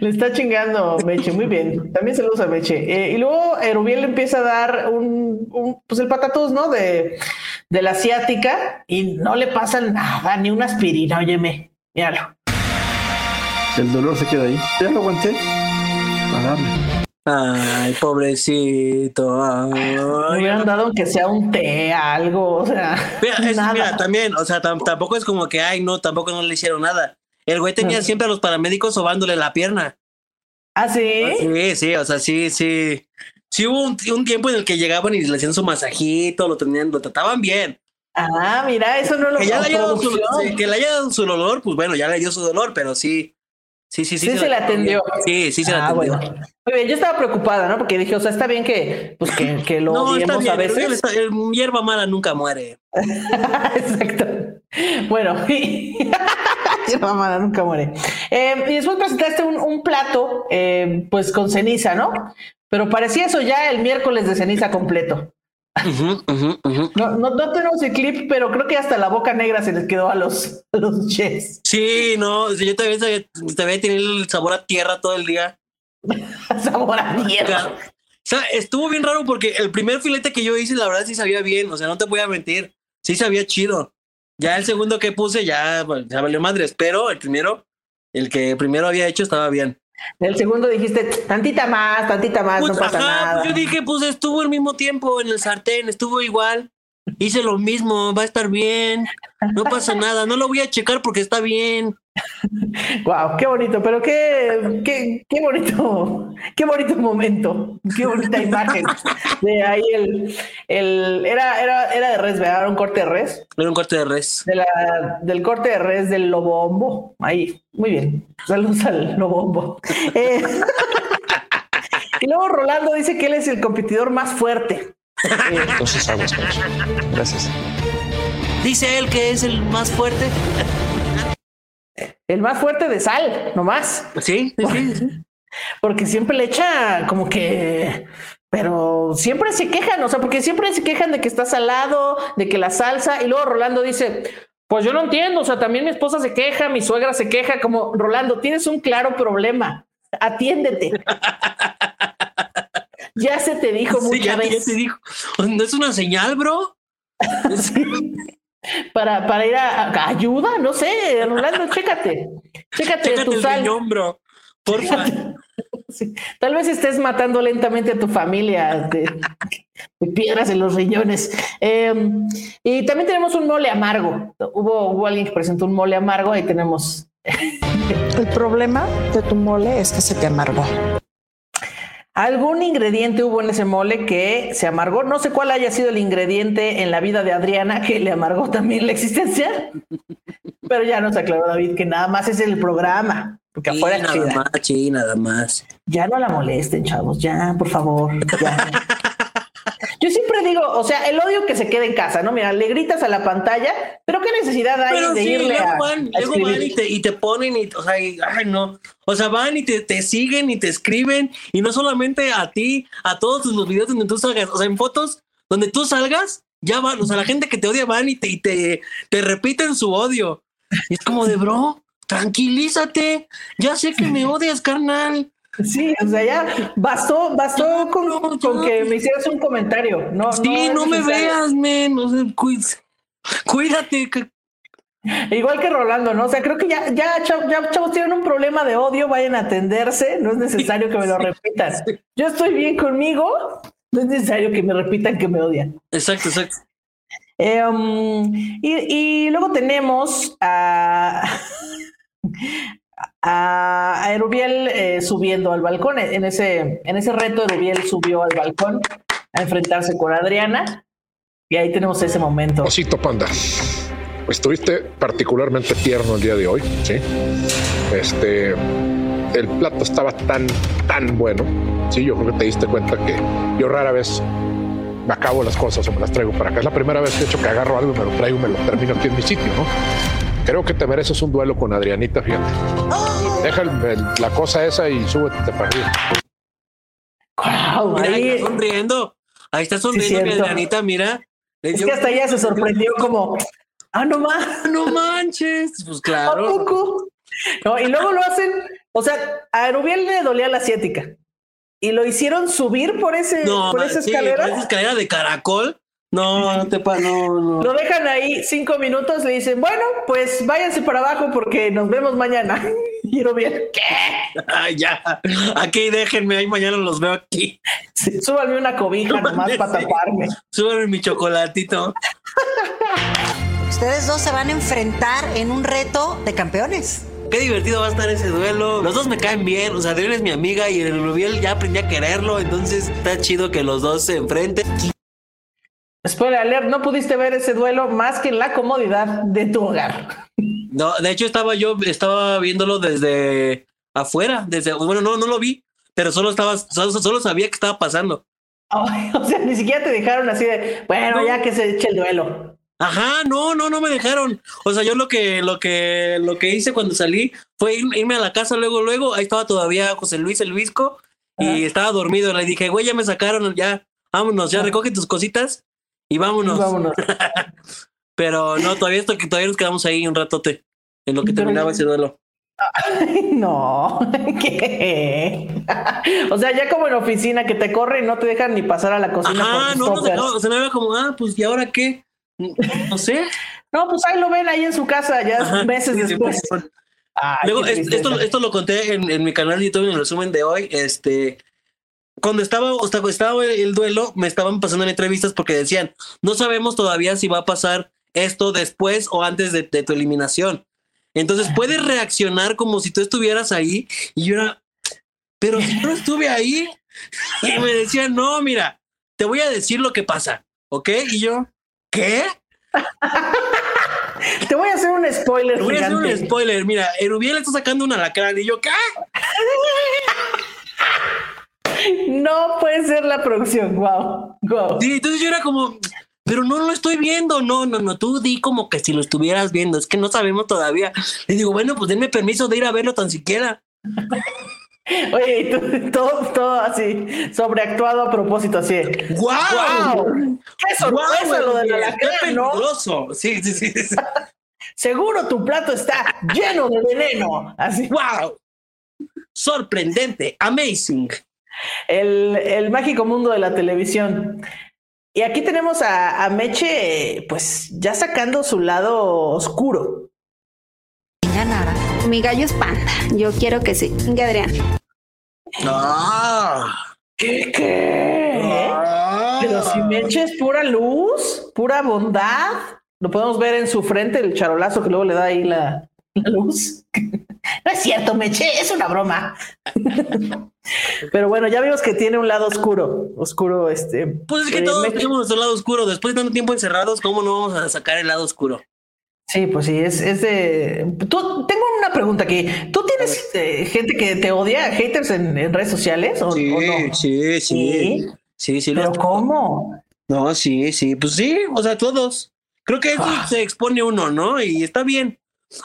Le está chingando Meche, muy bien. También saludos a Meche. Eh, y luego Erubiel le empieza a dar un, un, pues el patatús, ¿no? De, de la asiática y no le pasa nada, ni una aspirina, óyeme. Míralo. El dolor se queda ahí. Ya lo aguanté. A darle. Ay, pobrecito. Ay. Me hubieran dado aunque sea un té, algo, o sea, Mira, es- nada. mira, también, o sea, tam- tampoco es como que, ay, no, tampoco no le hicieron nada. El güey tenía siempre a los paramédicos sobándole la pierna. ¿Ah, sí? Sí, sí, o sea, sí, sí. Sí hubo un, un tiempo en el que llegaban y le hacían su masajito, lo tenían, lo trataban bien. Ah, mira, eso no lo Que ya le haya dado su, que le haya dado su dolor, pues bueno, ya le dio su dolor, pero sí. Sí, sí, sí. Sí se le atendió. Sí, sí se le Ah, atendió. bueno. Muy bien, yo estaba preocupada, ¿no? Porque dije, o sea, está bien que, pues, que, que lo No, está bien, a veces. está- el hierba mala nunca muere. Exacto. Bueno, y Mala nunca muere. Eh, y después presentaste un, un plato, eh, pues con ceniza, ¿no? Pero parecía eso ya el miércoles de ceniza completo. No, no, no tenemos el clip, pero creo que hasta la boca negra se les quedó a los, a los chefs. Sí, no, yo también sabía, también tenía el sabor a tierra todo el día. sabor a tierra. O sea, estuvo bien raro porque el primer filete que yo hice, la verdad sí sabía bien, o sea, no te voy a mentir, sí sabía chido. Ya el segundo que puse ya, valió madres, pero el primero, el que primero había hecho estaba bien. El segundo dijiste, tantita más, tantita más, Pues, no pasa ajá, nada. pues yo dije, pues estuvo al mismo tiempo en el sartén, estuvo igual. Hice lo mismo, va a estar bien. No pasa nada, no lo voy a checar porque está bien. Wow, qué bonito, pero qué, qué, qué bonito, qué bonito momento, qué bonita imagen. De ahí el, el era, era, era de res, ¿verdad? Era un corte de res. Era un corte de res. De la, del corte de res del lobombo. Ahí, muy bien. Saludos al lobombo. Eh, y luego Rolando dice que él es el competidor más fuerte. Entonces aguas con eso. Gracias. Dice él que es el más fuerte. El más fuerte de sal, nomás. Sí, sí, sí. Porque siempre le echa como que. Pero siempre se quejan, o sea, porque siempre se quejan de que está salado, de que la salsa. Y luego Rolando dice: Pues yo no entiendo, o sea, también mi esposa se queja, mi suegra se queja. Como Rolando, tienes un claro problema. Atiéndete. ya se te dijo Sí, muchas ya, te- ya veces. te dijo. ¿No es una señal, bro? Para, para ir a, a- ayuda, no sé, Rolando, chécate. Chécate, Chécate tu sal. riñón, bro. Porfa. Sí. Tal vez estés matando lentamente a tu familia de, de piedras en los riñones. Eh, y también tenemos un mole amargo. Hubo, hubo alguien que presentó un mole amargo. Ahí tenemos. El problema de tu mole es que se te amargó. Algún ingrediente hubo en ese mole que se amargó. No sé cuál haya sido el ingrediente en la vida de Adriana que le amargó también la existencia. Pero ya nos aclaró David que nada más es el programa. Porque Sí, afuera nada chida. más, sí, nada más. Ya no la molesten, chavos, ya, por favor. ya. Yo siempre digo, o sea, el odio que se quede en casa, ¿no? Mira, le gritas a la pantalla, pero qué necesidad hay Pero de sí, irle luego a, van, a luego van y te, y te ponen y, o sea, y- ay, no. O sea, van y te, te siguen y te escriben y no solamente a ti, a todos los videos donde tú salgas, o sea, en fotos donde tú salgas, ya van, o sea, la gente que te odia van y te, y te, te repiten su odio. Y es como de, bro, tranquilízate, ya sé que me odias, carnal. Sí, o sea, ya bastó, bastó con, con que me hicieras un comentario. No, Sí, no, me veas, men, o sea, cuí- cuídate. que- Igual que Rolando, ¿no? O sea, creo que ya, ya, chav- ya, chavos, tienen un problema de odio, vayan a atenderse, no es necesario que me lo repitan. Yo estoy bien conmigo, no es necesario que me repitan que me odian. Exacto, exacto. Eh, um, y, y luego tenemos a, a, a Erubiel eh, subiendo al balcón. En ese, en ese reto, Erubiel subió al balcón a enfrentarse con Adriana. Y ahí tenemos ese momento. Osito Panda. Estuviste particularmente tierno el día de hoy, ¿sí? Este, el plato estaba tan, tan bueno, sí, yo creo que te diste cuenta que yo rara vez me acabo las cosas o me las traigo para acá. Es la primera vez que he hecho que agarro algo y me lo traigo y me lo termino aquí en mi sitio, ¿no? Creo que te mereces un duelo con Adrianita, fíjate. Deja el- el- la cosa esa y súbete para arriba. Wow, Mira, ahí está sonriendo. Ahí está sonriendo mi cierto. Adrianita, mira. Le es que hasta ella se sorprendió como, ah, no más. No manches. Pues ¿A claro. poco? No, y luego lo hacen, o sea, a Erubiel le dolía la asiática y lo hicieron subir por ese, No, por esa sí, escalera. por esa escalera de caracol. No, no te pa, no, no. Lo dejan ahí cinco minutos, le dicen, bueno, pues váyanse para abajo porque nos vemos mañana. Y Erubiel, ¿qué? Ay, ya. Aquí déjenme, ahí mañana los veo aquí. Sí, súbanme una cobija nomás para taparme. Súbanme mi chocolatito. Ustedes dos se van a enfrentar en un reto de campeones. Qué divertido va a estar ese duelo. Los dos me caen bien. O sea, Adrián es mi amiga y el Rubiel ya aprendí a quererlo. Entonces está chido que los dos se enfrenten. Spoiler alert, no pudiste ver ese duelo más que en la comodidad de tu hogar. No, de hecho estaba yo, estaba viéndolo desde afuera, desde, bueno, no, no lo vi, pero solo estaba, solo, solo sabía que estaba pasando. O sea, ni siquiera te dejaron así de, bueno, No. ya que se eche el duelo. Ajá, no, no, no me dejaron. O sea, yo lo que, lo que, lo que hice cuando salí fue ir- irme a la casa luego, luego. Ahí estaba todavía José Luis el Visco y estaba dormido. Le dije, güey, ya me sacaron, ya, vámonos, ya recoge tus cositas y vámonos. Vámonos. Pero no, todavía esto que todavía nos quedamos ahí un ratote en lo que terminaba ese duelo. Ay, No, ¿qué? O sea, ya como en oficina que te corren y no te dejan ni pasar a la cocina. Tus no, no, no, o sea, no era como, ah, pues, ¿y ahora qué? No sé. No, pues ahí lo ven ahí en su casa ya Ajá, meses sí, sí, después. pues, Ay, Luego, es- esto, esto lo conté en, en mi canal de YouTube en el resumen de hoy. Este, cuando estaba, o sea, cuando estaba el duelo, me estaban pasando en entrevistas porque decían, no sabemos todavía si va a pasar esto después o antes de, de tu eliminación. Entonces puedes reaccionar como si tú estuvieras ahí y yo era, pero si yo no estuve ahí y me decían, no, mira, te voy a decir lo que pasa, ¿ok? Y yo, ¿qué? Te voy a hacer un spoiler. Te voy a hacer un spoiler. Mira, Erubiel está sacando un alacrán y yo, ¿qué? No puede ser la producción. Wow. Wow. Sí, entonces yo era como, pero no lo estoy viendo. No, no, no, tú di como que si lo estuvieras viendo. Es que no sabemos todavía. Le digo, bueno, pues denme permiso de ir a verlo tan siquiera. Oye, y tú, todo, todo así, sobreactuado a propósito, así. de, ¡Guau! ¡Guau! ¡Qué sorpresa ¡Guau, lo del Erubiel! ¡Qué peligroso! Sí, sí, sí. sí. Seguro tu plato está lleno de veneno. Así. ¡Wow! Sorprendente, amazing. El, el mágico mundo de la televisión. Y aquí tenemos a, a Meche, pues ya sacando su lado oscuro. Ganara. Mi gallo es panda. Yo quiero que sí. Venga, Adrián. ¡Ah! ¿Qué? ¿Qué? Pero si Meche es pura luz, pura bondad. Lo podemos ver en su frente, el charolazo que luego le da ahí la, la luz. No es cierto, Meche, es una broma. Pero bueno, ya vimos que tiene un lado oscuro, oscuro, este. Pues es que eh, todos Meche- tenemos nuestro lado oscuro. Después de tanto tiempo encerrados, ¿cómo no vamos a sacar el lado oscuro? Sí, pues sí, es, es de. Tú, tengo una pregunta aquí. ¿Tú tienes eh, gente que te odia, haters en, en redes sociales o, o no? sí, Sí. Sí, sí. Pero ¿cómo? No, sí, sí, pues sí, o sea, todos. Creo que eso Ah. se expone uno, ¿no? Y está bien.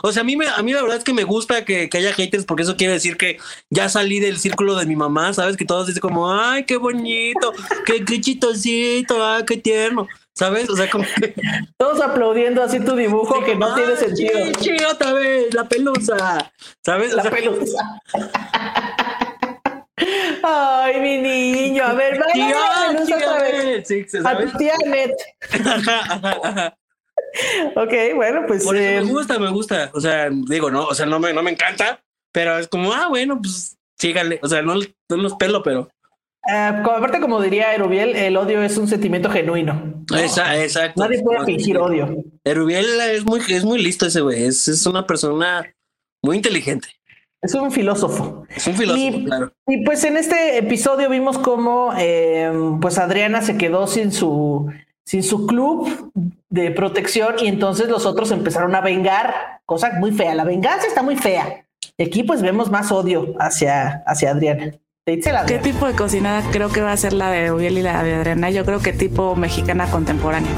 O sea, a mí, me, a mí la verdad es que me gusta que, que haya haters porque eso quiere decir que ya salí del círculo de mi mamá, ¿sabes? Que todos dicen como, ay, qué bonito, qué, qué chistosito, ay, qué tierno, ¿sabes? O sea, como que... Todos aplaudiendo así tu dibujo que no tiene "Ay, sentido. Sí, otra vez, la pelusa, ¿sabes? O La sea, pelusa. Ay, mi niño. A ver, vaya sí, otra a vez. ver, sí, A tu tía Net. Ajá, ajá, ajá. Ok, bueno, pues. Por eso eh, me gusta, me gusta. O sea, digo, no, o sea, no me, no me encanta, pero es como, ah, bueno, pues síganle. O sea, no, no los pelo, pero. como- aparte, como diría Erubiel, el odio es un sentimiento genuino. Esa- exacto. Nadie puede fingir odio. Erubiel es muy, es muy listo ese güey. Es, es una persona muy inteligente. Es un filósofo. Es un filósofo, Y- claro. Y pues en este episodio vimos cómo eh, pues Adriana se quedó sin su sin su club de protección y entonces los otros empezaron a vengar, cosa muy fea. La venganza está muy fea. Y aquí pues vemos más odio hacia, hacia Adriana. ¿Qué tipo de cocinada creo que va a ser la de Rubiel y la de Adriana? Yo creo que tipo mexicana contemporánea.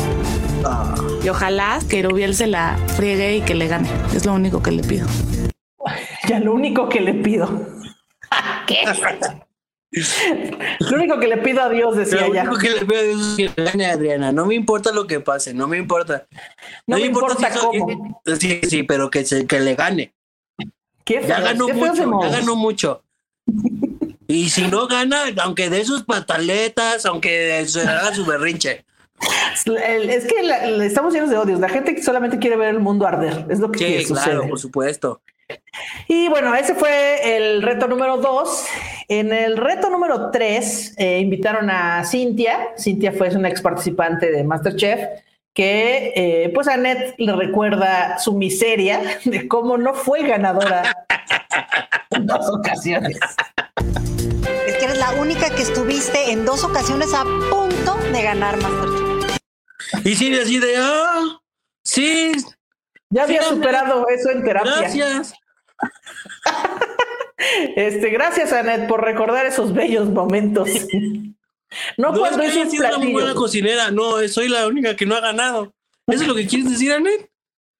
Y ojalá que Rubiel se la friegue y que le gane. Es lo único que le pido. Ya lo único que le pido. ¿Qué? Lo único que le pido a Dios, decía Lo ya. único que le pido a Dios es que gane Adriana. No me importa lo que pase, no me importa. No me importa si- cómo. Sí, sí, pero que, se, que le gane. Qué Ya ganó qué mucho, ya movió. ganó mucho. Y si no gana, aunque dé sus pataletas, aunque se haga su berrinche. Es que la- estamos llenos de odios. La gente que solamente quiere ver el mundo arder. Es lo que Sí, sucede. claro, por supuesto. Y bueno, ese fue el reto número dos. En el reto número tres eh, invitaron a Cintia. Cintia fue una ex participante de Masterchef que eh, pues a Net le recuerda su miseria de cómo no fue ganadora en dos ocasiones. Es que eres la única que estuviste en dos ocasiones a punto de ganar Masterchef. Y sí, así de, ah, sí. Ya había Sí, superado eso en terapia. Gracias. Este, gracias, Anet, por recordar esos bellos momentos. No, No, cuando es que sido una muy buena cocinera. No, soy la única que no ha ganado. ¿Eso es lo que quieres decir, Anet?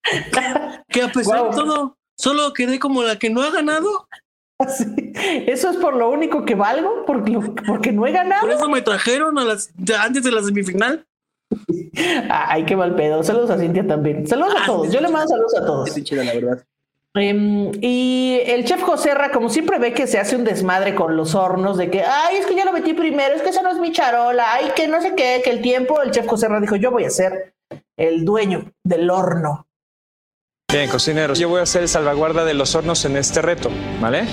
Que a pesar Wow. de todo, solo quedé como la que no ha ganado. Eso es por lo único que valgo, porque, porque no he ganado. Por eso me trajeron a las, antes de la semifinal. Ay, qué mal pedo. Saludos a Cintia también. Saludos a todos. Yo le mando saludos a todos. Chida, la verdad. Em, y el chef Joserra, como siempre ve que se hace un desmadre con los hornos, de que, ay, es que ya lo metí primero, es que esa no es mi charola, ay, que no sé qué, que el tiempo, el chef Joserra dijo, yo voy a ser el dueño del horno. Bien, cocineros, yo voy a hacer el salvaguarda de los hornos en este reto, ¿vale?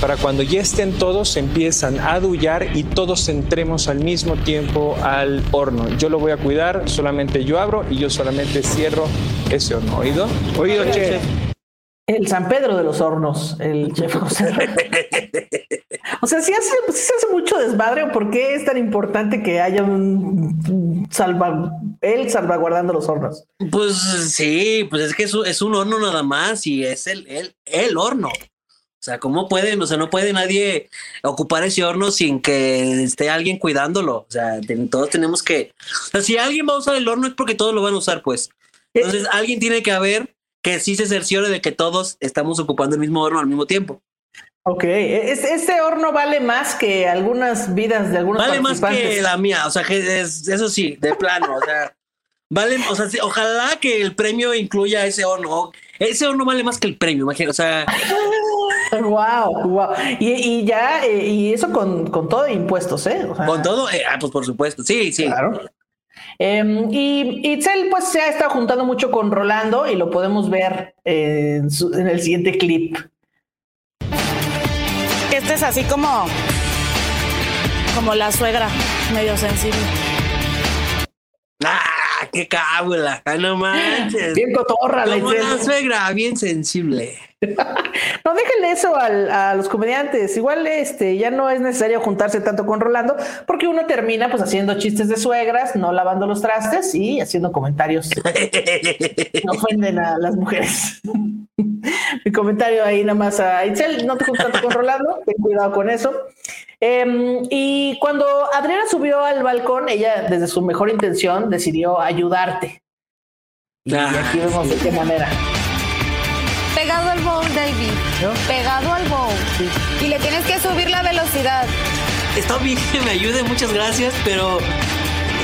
Para cuando ya estén todos, empiezan a dullar y todos entremos al mismo tiempo al horno. Yo lo voy a cuidar, solamente yo abro y yo solamente cierro ese horno. ¿Oído? Oído, chef. El San Pedro de los hornos, el chef Joserra. o sea, si hace, sí se hace mucho desmadre, ¿o ¿por qué es tan importante que haya un, salva, él salvaguardando los hornos? Pues sí, pues es que es un, es un horno nada más y es el, el, el horno. O sea, ¿cómo pueden? O sea, no puede nadie ocupar ese horno sin que esté alguien cuidándolo. O sea, todos tenemos que. O sea, si alguien va a usar el horno es porque todos lo van a usar, pues. Entonces, alguien tiene que haber que sí se cerciore de que todos estamos ocupando el mismo horno al mismo tiempo. Ok, es- este horno vale más que algunas vidas de algunos Vale más que la mía. O sea, que es- eso sí, de plano. O sea, vale. O sea, sí, ojalá que el premio incluya ese horno. Ese horno vale más que el premio, imagínate. O sea. Wow, wow. Y, y ya, eh, y eso con, con todo impuestos, ¿eh? O sea, Con todo, eh, ah, pues por supuesto, sí, sí. Claro. Em, y Itzel, pues se ha estado juntando mucho con Rolando y lo podemos ver eh, en, su- en el siguiente clip. Este es así como, como la suegra, medio sensible. ¡Ah! ¡Qué cábula! ¡Ah, no manches! Bien cotorra la Como Itzel. la suegra, bien sensible. No, déjenle eso al- a los comediantes. Igual este ya no es necesario juntarse tanto con Rolando, porque uno termina pues haciendo chistes de suegras, no lavando los trastes y haciendo comentarios que ofenden a las mujeres. Mi comentario ahí nada más a Itzel, no te juntes tanto con Rolando, ten cuidado con eso. Em, y cuando Adriana subió al balcón, ella desde su mejor intención decidió ayudarte. Y aquí vemos de qué manera. Pegado al bowl, David. Pegado al bowl. Y le tienes que subir la velocidad. Está bien que me ayude, muchas gracias, pero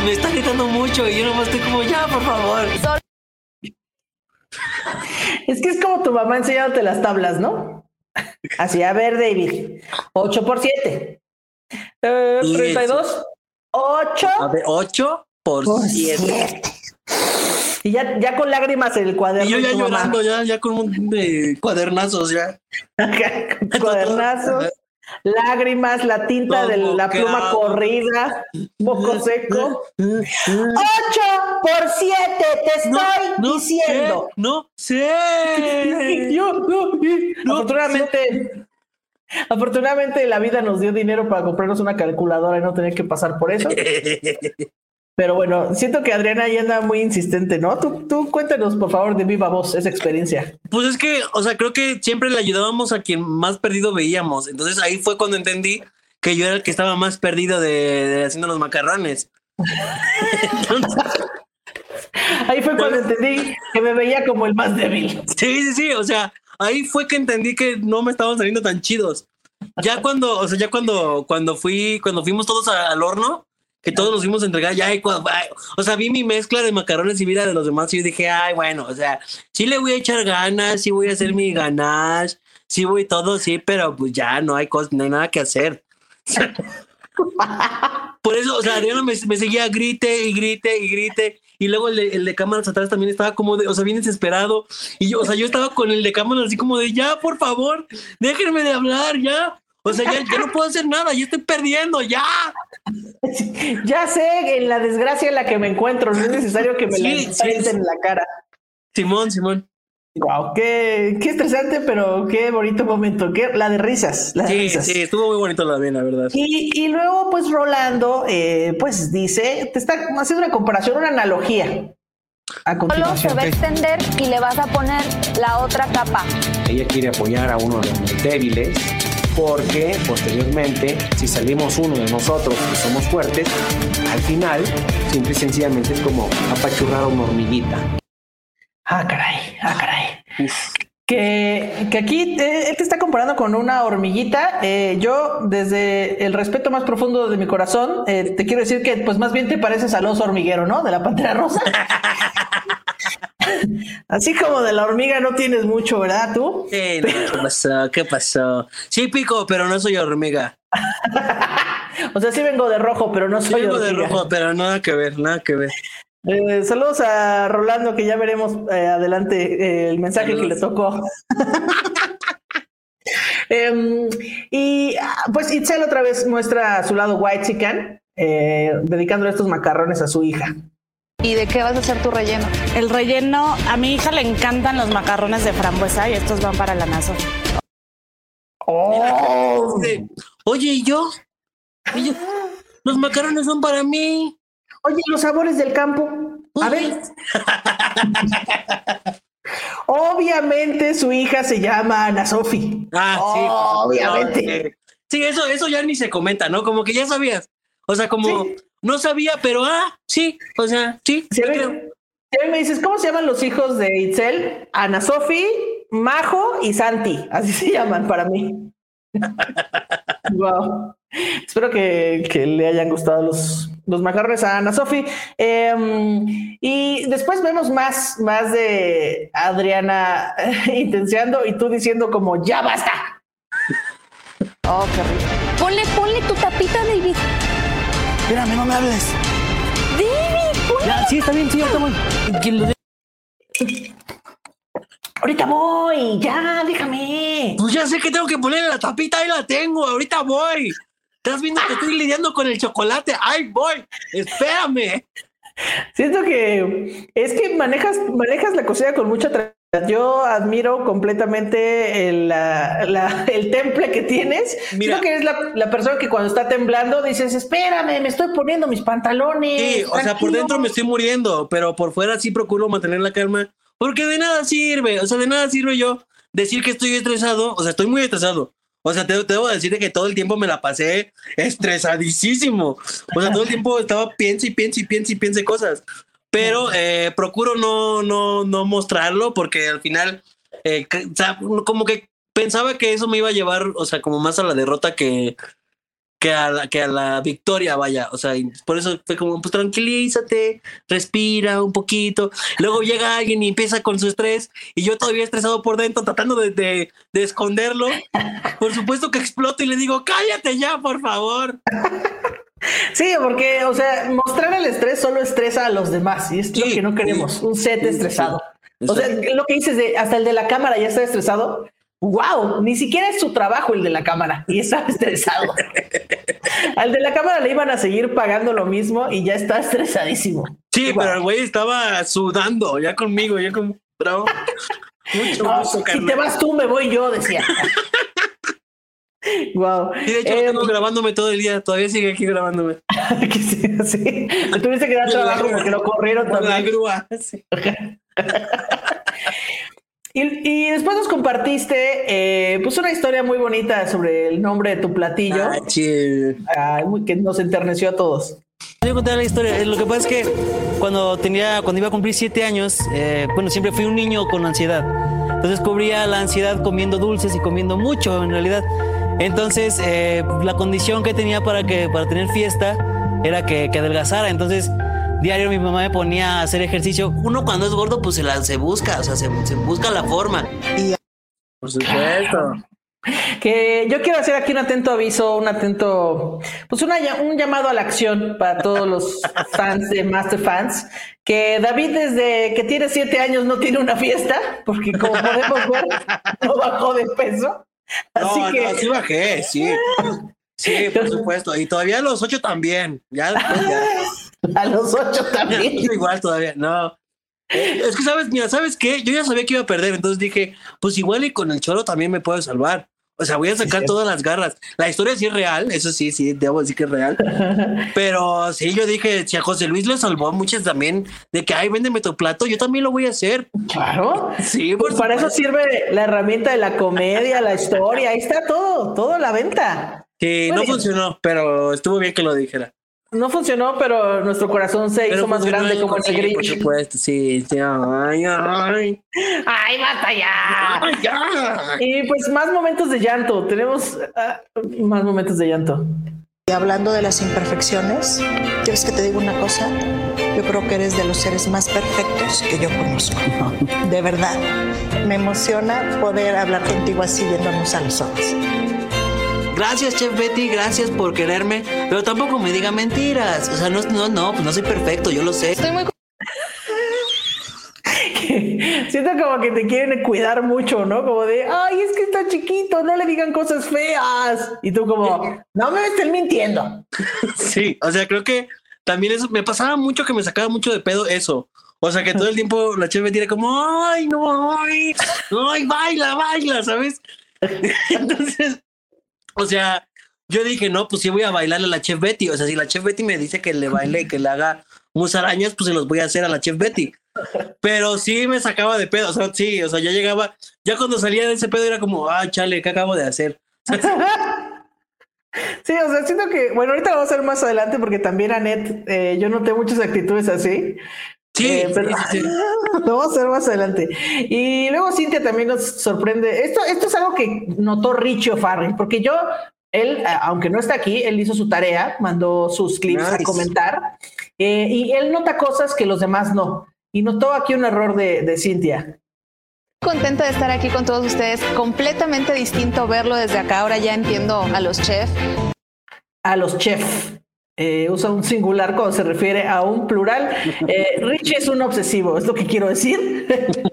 me está gritando mucho y yo nomás estoy como, ya, por favor. Es que es como tu mamá enseñándote las tablas, ¿no? Así, a ver, David. 8 por 7. Eh, Y 32. 8 A ver, 8 por por 7. 7. Y ya, ya con lágrimas en el cuaderno. Y yo ya mamá. llorando, ya, ya con un de cuadernazos ya. Cuadernazos, lágrimas, la tinta de la pluma corrida, moco seco. 8 por 7, te estoy diciendo. No sé. Yo, no, afortunadamente, afortunadamente la vida nos dio dinero para comprarnos una calculadora y no tener que pasar por eso. Pero bueno, siento que Adriana ya anda muy insistente, ¿no? Tú, tú cuéntanos, por favor, de viva voz esa experiencia. Pues es que, o sea, creo que siempre le ayudábamos a quien más perdido veíamos. Entonces ahí fue cuando entendí que yo era el que estaba más perdido de, de haciendo los macarrones. Ahí fue cuando entendí que me veía como el más débil. Sí, sí, sí. O sea, ahí fue que entendí que no me estaban saliendo tan chidos. Ya cuando, o sea, ya cuando, cuando fui, cuando fuimos todos a- al horno, que todos nos fuimos a entregar, ya, o sea, vi mi mezcla de macarrones y vida de los demás y yo dije, ay, bueno, o sea, sí le voy a echar ganas, sí voy a hacer mi ganache, sí voy todo, sí, pero pues ya no hay cosa, no hay nada que hacer. Por eso, o sea, Adriana me, me seguía grite y grite y grite. Y luego el de, el de cámaras atrás también estaba como de, o sea, bien desesperado. Y yo, o sea, yo estaba con el de cámaras así como de, ya, por favor, déjenme de hablar, ya. O sea, ya, ya no puedo hacer nada, ya estoy perdiendo, ya. Ya sé en la desgracia en la que me encuentro, no es necesario que me Sí, la sí, en la cara. Simón, Simón. Wow, qué, qué estresante, pero qué bonito momento. Qué, la de risas, la de Sí, risas. sí, estuvo muy bonito la bien, la verdad. Y, y luego, pues Rolando, eh, pues dice, te está haciendo una comparación, una analogía. A Solo se va a extender y le vas a poner la otra capa. Ella quiere apoyar a uno de los débiles porque posteriormente, si salimos uno de nosotros que somos fuertes, al final, simple y sencillamente es como apachurrar a una hormiguita. Ah, caray, ah, caray. Que, que aquí eh, él te está comparando con una hormiguita. Eh, yo, desde el respeto más profundo de mi corazón, eh, te quiero decir que, pues más bien te pareces al oso hormiguero, ¿no? De la pantera rosa. Así como de la hormiga no tienes mucho, ¿verdad? Tú. Sí, no, ¿Qué pasó? ¿Qué pasó? Sí, pico, pero no soy hormiga. O sea, sí vengo de rojo, pero no Sí, soy vengo de rojo, pero nada que ver, nada que ver. Eh, saludos a Rolando, que ya veremos eh, adelante eh, el mensaje que le tocó. Em, y ah, pues Itzel otra vez muestra su lado white chicken, eh, dedicándole estos macarrones a su hija. ¿Y de qué vas a hacer tu relleno? El relleno, a mi hija le encantan los macarrones de frambuesa y estos van para la nazo. Oh. Dice, Oye, ¿y yo? ¿Y yo? Los macarrones son para mí. Oye, los sabores del campo. A ver. Obviamente su hija se llama Ana Sofi. Ah, sí. Obviamente. Sí, eso, eso ya ni se comenta, ¿no? Como que ya sabías. O sea, como no sabía, pero ah, sí, o sea, sí. Si a, yo mí, creo. si me dices, ¿cómo se llaman los hijos de Itzel? Ana Sofi, Majo y Santi. Así se llaman para mí. wow. Espero que, que le hayan gustado los, los macarrones a Ana Sofi. Em, y después vemos más, más de Adriana intenciando y tú diciendo como ya basta. Oh, qué rico. Ponle, ponle tu tapita, David. Espérame, no me hables. David. Ya, sí, está bien, sí, ahorita voy. Que lo de- Ahorita voy, ya, déjame. Pues ya sé que tengo que ponerle la tapita, ahí la tengo, ahorita voy. Estás viendo que estoy lidiando con el chocolate, ahí voy, espérame. Siento que es que manejas, manejas la cocina con mucha tranquilidad. Yo admiro completamente el, la- la- el temple que tienes. Mira. Siento que eres la, la persona que cuando está temblando dices, espérame, me estoy poniendo mis pantalones. Sí, o sea, por tranquilo". dentro me estoy muriendo, pero por fuera sí procuro mantener la calma, porque de nada sirve, o sea, de nada sirve yo decir que estoy estresado, o sea, estoy muy estresado. O sea, te, te debo decir de que todo el tiempo me la pasé estresadísimo. O sea, todo el tiempo estaba piensa y piensa y piensa y piensa cosas. Pero eh, procuro no, no, no mostrarlo porque al final, eh, como que pensaba que eso me iba a llevar, o sea, como más a la derrota que, que a la, que a la victoria, vaya. O sea, y por eso fue como, pues tranquilízate, respira un poquito. Luego llega alguien y empieza con su estrés y yo todavía estresado por dentro, tratando de, de, de esconderlo. Por supuesto que exploto y le digo, cállate ya, por favor. Sí, porque, o sea, mostrar el estrés solo estresa a los demás y es lo que no queremos, un set estresado. O sea, lo que dices de hasta el de la cámara ya está estresado. Wow, ni siquiera es su trabajo el de la cámara y está estresado. Al de la cámara le iban a seguir pagando lo mismo y ya está estresadísimo. Sí, pero el güey estaba sudando ya conmigo, ya como, bravo. Mucho No, gusto, si te vas tú, me voy yo, decía. wow. Y de hecho, lo tengo grabándome todo el día, todavía sigue aquí grabándome. sí, sí. Te tuviste que dar trabajo porque lo corrieron Por la grúa. sí. Y, y después nos compartiste eh, pues una historia muy bonita sobre el nombre de tu platillo. Ah, sí. Ay, que nos enterneció a todos. Voy a contar la historia. Eh, Lo que pasa es que cuando tenía, cuando iba a cumplir siete años, eh, bueno, siempre fui un niño con ansiedad. Entonces cubría la ansiedad comiendo dulces y comiendo mucho, en realidad. Entonces, eh, la condición que tenía para que para tener fiesta era que, que adelgazara. Entonces, diario mi mamá me ponía a hacer ejercicio. Uno cuando es gordo, pues se, la, se busca, o sea, se, se busca la forma. Y Por supuesto. Que yo quiero hacer aquí un atento aviso, un atento, pues una, un llamado a la acción para todos los fans de Master Fans, que David desde que tiene siete años no tiene una fiesta, porque como podemos ver, no bajó de peso. Así no, que... no, sí bajé, sí. Sí, por supuesto. Y todavía a los ocho también. Ya, después ya. A los ocho también. Igual todavía, no. Es que sabes, mira, ¿sabes qué? Yo ya sabía que iba a perder, entonces dije, pues igual y con el cholo también me puedo salvar. O sea, voy a sacar Sí, todas las garras. La historia sí es real, eso sí, sí, debo decir que es real. Pero sí, yo dije, si a José Luis le salvó muchas también de que, ay, véndeme tu plato, yo también lo voy a hacer. Claro. Sí, por Pues para eso sirve la herramienta de la comedia, la historia, ahí está todo, todo la venta. Sí, Muy no bien. funcionó, pero estuvo bien que lo dijera. No funcionó, pero nuestro corazón se Pero hizo más grande como el sí, Por Grinch. supuesto, sí, sí, ay, ay. ¡Ay, basta ya! Ay, ya. Y pues más momentos de llanto. Tenemos ah, más momentos de llanto. Y hablando de las imperfecciones, ¿quieres que te diga una cosa? Yo creo que eres de los seres más perfectos que yo conozco. De verdad. Me emociona poder hablar contigo así viéndonos a los ojos. Gracias, Chef Betty, gracias por quererme, pero tampoco me diga mentiras. O sea, no, no, no, pues no soy perfecto, yo lo sé. Estoy muy Siento como que te quieren cuidar mucho, ¿no? Como de, ay, es que está chiquito, no le digan cosas feas. Y tú como, no me estén mintiendo. Sí, o sea, creo que también eso me pasaba mucho que me sacaba mucho de pedo eso. O sea, que todo el tiempo la Chef Betty era como, ay, no, ay, ay, baila, baila, ¿sabes? Entonces, o sea, yo dije, no, pues sí voy a bailarle a la Chef Betty. O sea, si la Chef Betty me dice que le baile y que le haga musarañas, pues se los voy a hacer a la Chef Betty. Pero sí me sacaba de pedo, o sea, sí, o sea, ya llegaba, ya cuando salía de ese pedo era como, ah, chale, ¿qué acabo de hacer? Sí, o sea, siento que, bueno, ahorita lo vamos a hacer más adelante porque también Anet, eh, yo noté muchas actitudes así. Sí, Eh, pero sí, lo vamos a hacer más adelante. Y luego Cintia también nos sorprende. Esto, esto es algo que notó Richie O'Farrell, porque yo, él, aunque no está aquí, él hizo su tarea, mandó sus clips a comentar, eh, y él nota cosas que los demás no. Y notó aquí un error de, de Cintia. contenta de estar aquí con todos ustedes. Completamente distinto verlo desde acá. Ahora ya entiendo a los chefs. A los chefs. Eh, usa un singular cuando se refiere a un plural. Eh, Richie es un obsesivo, es lo que quiero decir.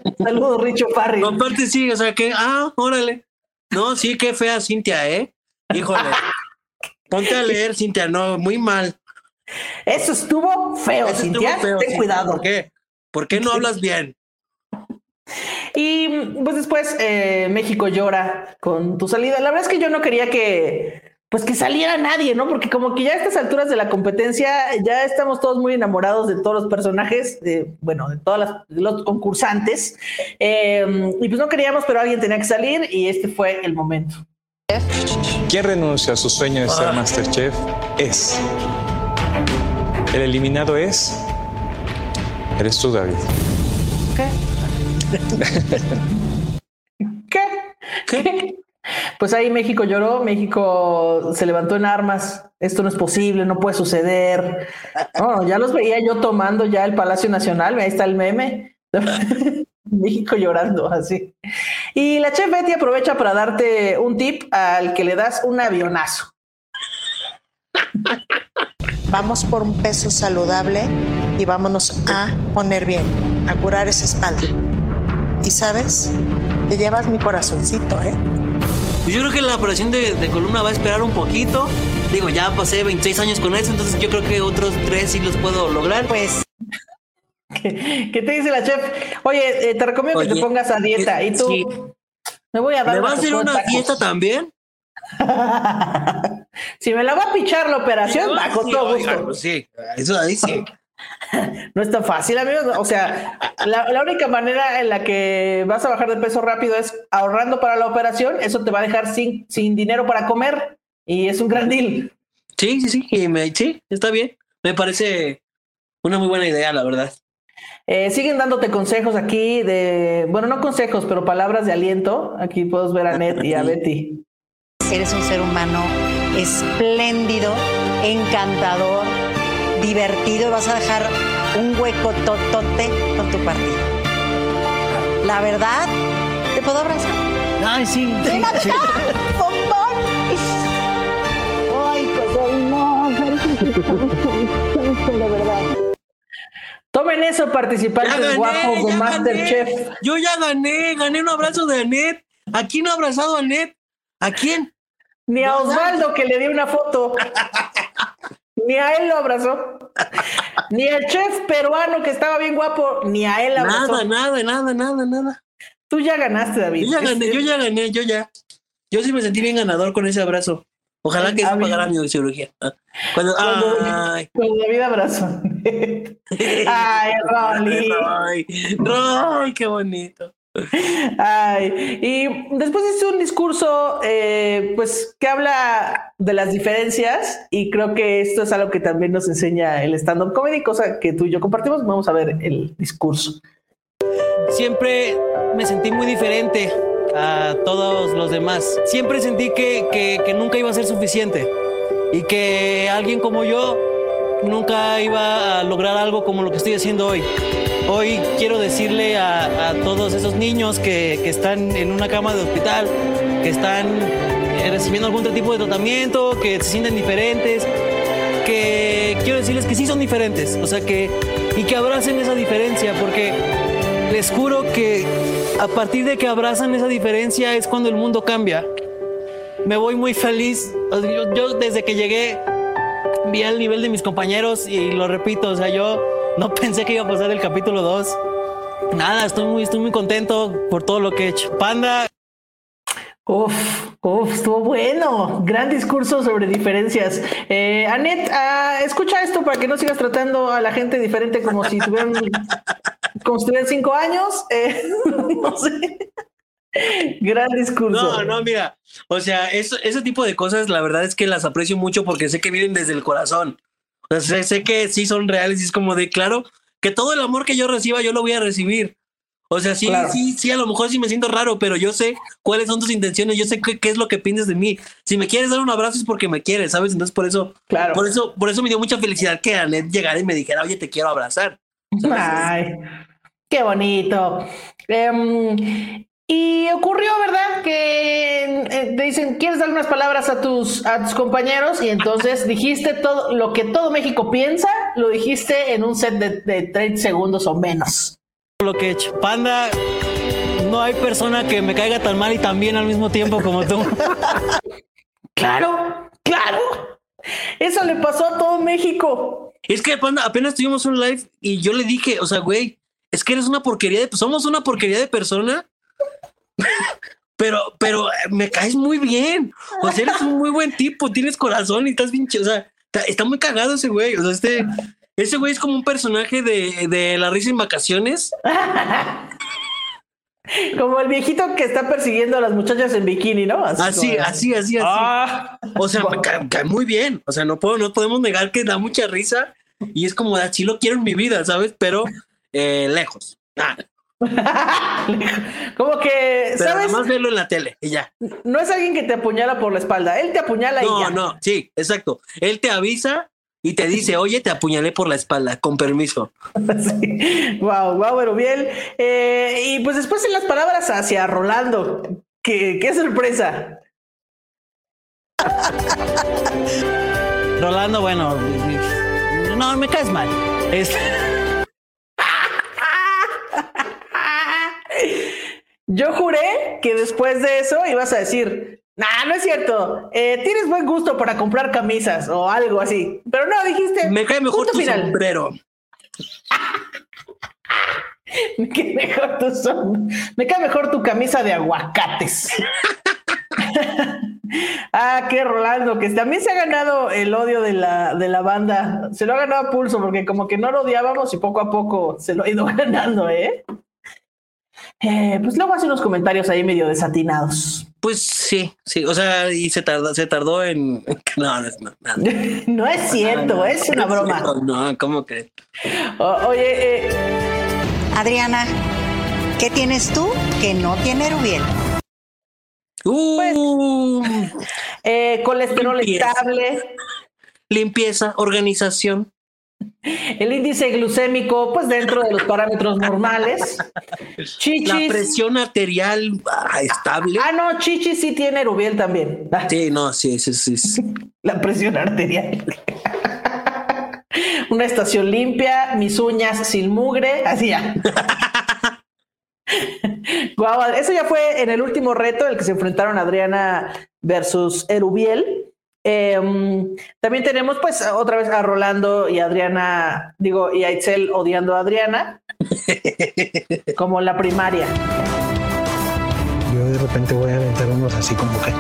Saludos, Richie O'Farrell. Aparte sí, o sea que, ah, órale. No, sí, qué fea Cintia, ¿eh? Híjole. Ponte a leer, Cintia, no, muy mal. Eso estuvo feo, Eso estuvo Cintia. feo, Ten Cintia, cuidado. ¿Por qué? ¿Por qué no hablas bien? Y pues después eh, México llora con tu salida. La verdad es que yo no quería que pues que saliera nadie, ¿no? Porque como que ya a estas alturas de la competencia ya estamos todos muy enamorados de todos los personajes, de, bueno, de todos los concursantes. Eh, y pues no queríamos, pero alguien tenía que salir y este fue el momento. Quien renuncia a su sueño de ser Masterchef es. El eliminado es. Eres tú, David. ¿Qué? ¿Qué? Pues ahí México lloró, México se levantó en armas. Esto no es posible, no puede suceder. No, ya los veía yo tomando ya el Palacio Nacional. Ahí está el meme. México llorando así. Y la chef Betty aprovecha para darte un tip al que le das un avionazo. Vamos por un peso saludable y vámonos a poner bien, a curar esa espalda. Y sabes, te llevas mi corazoncito, ¿eh? Pues yo creo que la operación de, de columna va a esperar un poquito. Digo, ya pasé 26 años con eso, entonces yo creo que otros tres sí los puedo lograr. Pues ¿Qué, qué te dice la chef? Oye, eh, te recomiendo que te pongas a dieta. Y tú, sí. me voy a dar ¿Me va a hacer una tacos. dieta también? si me la va a pichar la operación, con Sí, todo gusto. pues sí, eso ahí sí. No es tan fácil, amigos. O sea, la, la única manera en la que vas a bajar de peso rápido es ahorrando para la operación. Eso te va a dejar sin, sin dinero para comer y es un gran deal. Sí, sí, sí, y me, sí, está bien. Me parece una muy buena idea, la verdad. Eh, siguen dándote consejos aquí de, bueno, no consejos, pero palabras de aliento. Aquí puedes ver a Ned y a Betty. Eres un ser humano espléndido, encantador, divertido. Vas a dejar un hueco totote con tu partido. La verdad, te puedo abrazar. Ay, sí. ¡Ven acá, sí. bombón! Ay, pues no, de verdad. Tomen eso, participantes gané, guapos de ya Masterchef. gané. Yo ya gané, gané un abrazo de Anet. ¿A quién ha abrazado a Anet? ¿A quién? Ni a Osvaldo que le di una foto. Ni a él lo abrazó. Ni al chef peruano que estaba bien guapo, ni a él abrazó. Nada, nada, nada, nada, nada. Tú ya ganaste, David. Yo ya gané, yo ya gané, yo ya. Yo sí me sentí bien ganador con ese abrazo. Ojalá que mí- pagara mi cirugía. Cuando, Cuando, ay, cuando David abrazó. Ay, Rolly. ay, ay, qué bonito. Ay, y después hizo un discurso, eh, pues, que habla de las diferencias y creo que esto es algo que también nos enseña el stand-up comedy, cosa que tú y yo compartimos. Vamos a ver el discurso. siempre me sentí muy diferente a todos los demás. Siempre sentí que, que- que nunca iba a ser suficiente y que alguien como yo nunca iba a lograr algo como lo que estoy haciendo hoy. Hoy quiero decirle a, todos esos niños que, están en una cama de hospital, que están eh, recibiendo algún tipo de tratamiento, que se sienten diferentes, que quiero decirles que sí son diferentes, o sea que y que abracen esa diferencia porque les juro que a partir de que abrazan esa diferencia es cuando el mundo cambia. Me voy muy feliz. Yo, yo desde que llegué vi al nivel de mis compañeros y lo repito, o sea, yo no pensé que iba a pasar el capítulo 2. Nada, estoy muy, estoy muy contento por todo lo que he hecho. Panda, Uf, uf, estuvo bueno. Gran discurso sobre diferencias. Eh, Anet, ah, escucha esto para que no sigas tratando a la gente diferente como si tuvieran, como si tuvieran cinco años. Eh, no sé. Gran discurso. No, no, mira, o sea, eso, ese tipo de cosas, la verdad es que las aprecio mucho porque sé que vienen desde el corazón. O sea, sé, sé que sí son reales y es como de, claro, que todo el amor que yo reciba, yo lo voy a recibir. O sea, sí, Claro. sí, sí, a lo mejor sí me siento raro, pero yo sé cuáles son tus intenciones, yo sé qué, qué es lo que piensas de mí. Si me quieres dar un abrazo es porque me quieres, ¿sabes? Entonces por eso, Claro. por eso, por eso me dio mucha felicidad que Anet llegara y me dijera, oye, te quiero abrazar. Ay, qué bonito. Em, y ocurrió, ¿verdad? Que eh, te dicen, ¿quieres dar unas palabras a tus, a tus compañeros? Y entonces dijiste todo lo que todo México piensa, lo dijiste en un set de, de 30 segundos o menos. lo que he hecho. Panda, no hay persona que me caiga tan mal y tan bien al mismo tiempo como tú. Claro, claro. Eso le pasó a todo México. Es que Panda, apenas tuvimos un live y yo le dije, o sea, güey, es que eres una porquería de, somos una porquería de persona, pero, pero eh, me caes muy bien. O sea, eres un muy buen tipo, tienes corazón y estás bien, o sea, está, está muy cagado ese güey. O sea, este, ese güey es como un personaje de, de La risa en vacaciones. Como el viejito que está persiguiendo a las muchachas en bikini, ¿no? Así, como- así, así, así. Ah. o sea, me cae, cae muy bien. O sea, no puedo, no podemos negar que da mucha risa y es como así lo quiero en mi vida, ¿sabes? Pero eh, lejos. Ah, Como que, pero ¿sabes? nada más verlo en la tele y ya. No es alguien que te apuñala por la espalda, él te apuñala y No, ya. no, sí, exacto. Él te avisa y te dice, oye, te apuñalé por la espalda, con permiso. Wow, wow, Erubiel. Eh, y pues después en las palabras hacia Rolando. Qué, qué sorpresa. Rolando, bueno, no, me caes mal. Este, Yo juré que después de eso ibas a decir, nah, no es cierto. eh, tienes buen gusto para comprar camisas o algo así. Pero no, dijiste. Me cae mejor tu final. sombrero. Me cae mejor tu som- Me cae mejor tu camisa de aguacates. ah, qué Rolando, que también se ha ganado el odio de la, de la banda. Se lo ha ganado a pulso, porque como que no lo odiábamos y poco a poco se lo ha ido ganando, ¿eh? Eh, pues luego hace unos comentarios ahí medio desatinados. Pues sí, sí, o sea, y se tardó, se tardó en. No, no, no, no. no es cierto, es una broma. No, ¿cómo crees? O- oye, eh, Adriana, ¿qué tienes tú que no tiene Rubiel? Uh, eh, colesterol Limpieza. estable. limpieza, organización. El índice glucémico, pues dentro de los parámetros normales. Chichis. La presión arterial ah, estable. Ah, no, Chichis sí tiene Erubiel también. Sí, no, sí, sí, sí. sí. La presión arterial. Una estación limpia, mis uñas sin mugre, así ya. Guau, eso ya fue en el último reto, el que se enfrentaron Adriana versus Erubiel. Em, también tenemos, pues, otra vez a Rolando y Adriana, digo, y a Itzel odiando a Adriana, como la primaria. Yo de repente voy a aventar unos así como que.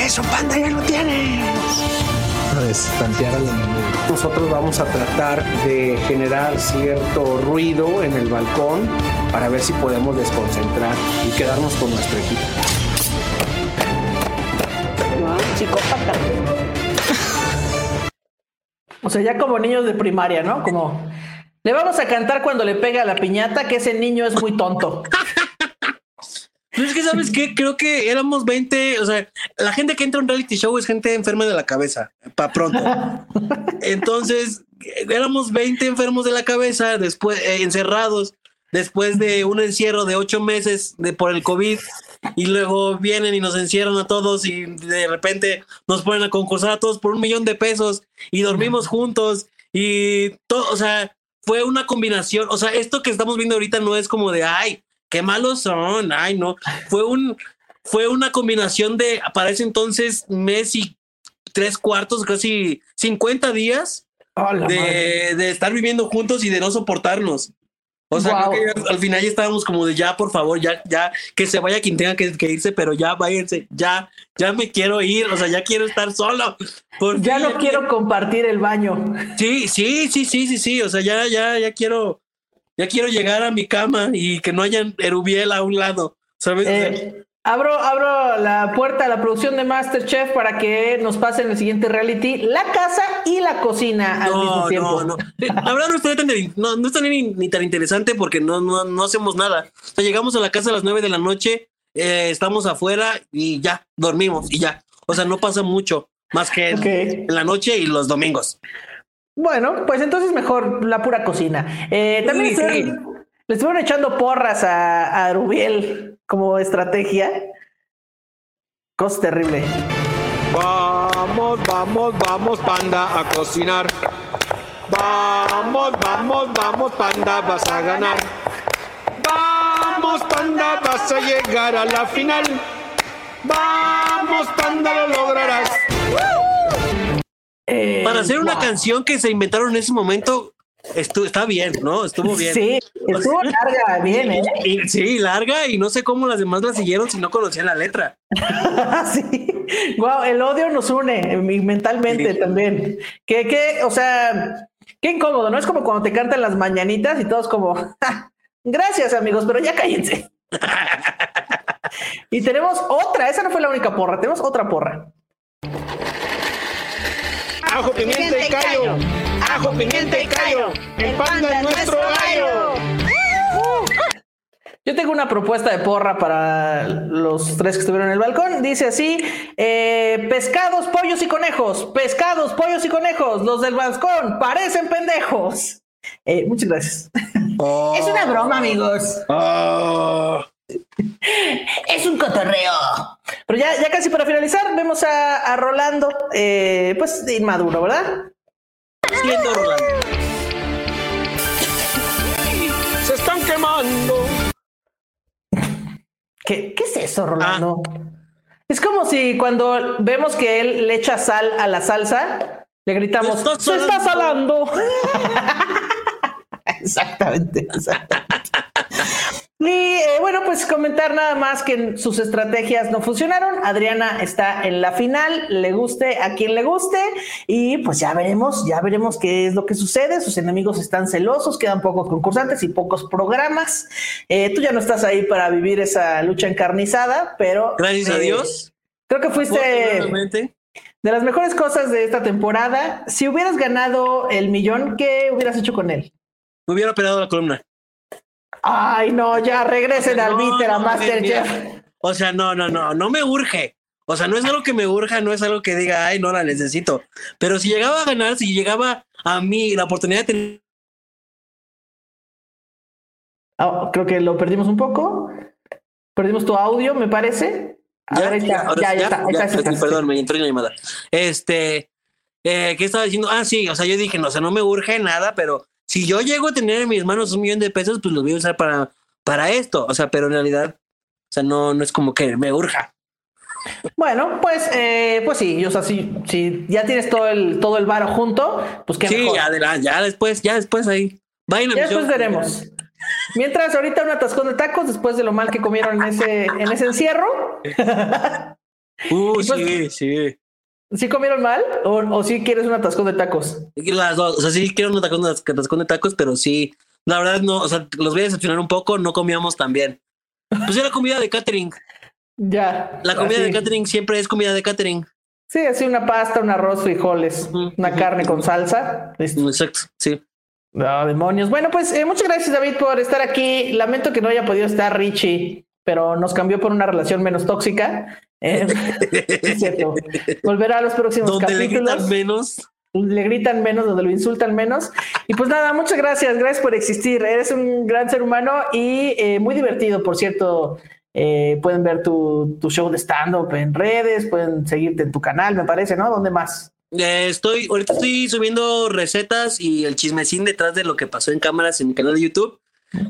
¡Eso, panda, ya lo tienes! ¿Sabes? Tantear al enemigo. Nosotros vamos a tratar de generar cierto ruido en el balcón para ver si podemos desconcentrar y quedarnos con nuestro equipo. psicópata. O sea, ya como niños de primaria, ¿no? Como le vamos a cantar cuando le pega a la piñata que ese niño es muy tonto. Pero es que, ¿sabes qué? Creo que éramos 20, o sea, la gente que entra a un reality show es gente enferma de la cabeza, para pronto. Entonces, éramos 20 enfermos de la cabeza, después eh, encerrados, después de un encierro de ocho meses de, por el COVID, y luego vienen y nos encierran a todos y de repente nos ponen a concursar a todos por un millón de pesos y dormimos juntos y todo, o sea, fue una combinación, o sea, esto que estamos viendo ahorita no es como de, ay, qué malos son, ay, no, fue un, fue una combinación de, para ese entonces, mes y tres cuartos, casi 50 días de, de estar viviendo juntos y de no soportarnos. O sea, creo que ya al final ya estábamos como de ya, por favor, ya, ya, que se vaya quien tenga que, que irse, pero ya váyanse, ya, ya me quiero ir, o sea, ya quiero estar solo. Por Ya fin, no quiero compartir el baño. Sí, sí, sí, sí, sí, sí. O sea, ya, ya, ya quiero, ya quiero llegar a mi cama y que no haya erubiel a un lado. ¿Sabes? Eh, abro, abro la puerta a la producción de Masterchef para que nos pasen el siguiente reality, la casa y la cocina al mismo tiempo. No, no. La verdad no tan, no, no ni, ni tan interesante porque no, no, no hacemos nada. O sea, llegamos a la casa a las nueve de la noche, eh, estamos afuera y ya, dormimos y ya. O sea, no pasa mucho más que en la noche y los domingos. Bueno, pues entonces mejor la pura cocina. Eh, también Sí, estuvieron- le estuvieron echando porras a, a Rubiel como estrategia. Cosa terrible. Vamos, vamos, vamos, panda, a cocinar. Vamos, vamos, vamos, panda, vas a ganar. Vamos, panda, vas a llegar a la final. Vamos, panda, lo lograrás. Para hacer una canción que se inventaron en ese momento, estu- está bien, ¿no? Estuvo bien. Sí, estuvo larga, bien, ¿eh? Y- sí, larga, y no sé cómo las demás la siguieron si no conocían la letra. sí. Wow, el odio nos une mentalmente también. Que, que, o sea, qué incómodo, ¿no? Es como cuando te cantan las mañanitas y todos como, "Ja, gracias amigos, pero ya cállense. y tenemos otra, esa no fue la única porra, tenemos otra porra. Ajo, pimienta y callo. Ajo, pimienta y callo. El panda es nuestro gallo. Yo tengo una propuesta de porra para los tres que estuvieron en el balcón. Dice así: eh, pescados, pollos y conejos. Pescados, pollos y conejos. Los del balcón parecen pendejos. Eh, muchas gracias. Es una broma, amigos. Es un cotorreo. Pero ya, ya casi para finalizar, vemos a, a Rolando, eh, pues inmaduro, ¿verdad? Siendo Rolando. Se están quemando. ¿Qué, qué es eso, Rolando? Es como si cuando vemos que él le echa sal a la salsa, le gritamos, ¡Está ¡Se está salando!" salando! exactamente, exactamente. Y eh, bueno, pues comentar nada más que sus estrategias no funcionaron. Adriana está en la final, le guste a quien le guste, y pues ya veremos, ya veremos qué es lo que sucede. Sus enemigos están celosos, quedan pocos concursantes y pocos programas. Eh, tú ya no estás ahí para vivir esa lucha encarnizada, pero Gracias a eh, Dios. Creo que fuiste de las mejores cosas de esta temporada. Si hubieras ganado el millón, ¿qué hubieras hecho con él? Me hubiera operado la columna. Ay, no, ya regresen al Bitter, a Masterchef. O sea, no, no, no, no me urge. O sea, no es algo que me urja, no es algo que diga, ay, no la necesito. Pero si llegaba a ganar, si llegaba a mí la oportunidad de tener Ah, creo que lo perdimos un poco. Perdimos tu audio, me parece. A ver, ya, sí, ya está. Perdón, me entró en la llamada. Este, eh, ¿qué estaba diciendo? Ah, sí, o sea, yo dije, no, o sea, no me urge nada, pero si yo llego a tener en mis manos un millón de pesos, pues los voy a usar para, para esto. O sea, pero en realidad, o sea, no, no es como que me urja. Bueno, pues, eh, pues sí, o sea, si, si ya tienes todo el, todo el varo junto, pues qué Sí, mejor. adelante, ya después, ya después ahí. Vayan Ya show. después veremos. Mientras ahorita un atascón de tacos después de lo mal que comieron en ese, en ese encierro. Uh, pues, sí, sí. ¿Sí comieron mal? ¿O, o sí quieres un atascón de tacos? Las dos, o sea, sí quiero un atascón de, atascón de tacos, pero sí, la verdad no, o sea, los voy a decepcionar un poco, no comíamos tan bien. Pues era comida de catering. Ya. La comida de catering siempre es comida de catering. Sí, así una pasta, un arroz, frijoles, una carne con salsa. Listo. Exacto, sí. No, demonios. Bueno, pues eh, muchas gracias, David, por estar aquí. Lamento que no haya podido estar Richie, pero nos cambió por una relación menos tóxica. Eh, es cierto. Volverá a los próximos Donde le capítulos. gritan menos. Le gritan menos, donde lo insultan menos. Y pues nada, muchas gracias. Gracias por existir. Eres un gran ser humano y eh, muy divertido, por cierto. Eh, pueden ver tu, tu show de stand-up en redes, pueden seguirte en tu canal, me parece, ¿no? ¿Dónde más? Eh, estoy, ahorita estoy subiendo recetas y el chismecín detrás de lo que pasó en cámaras en mi canal de YouTube.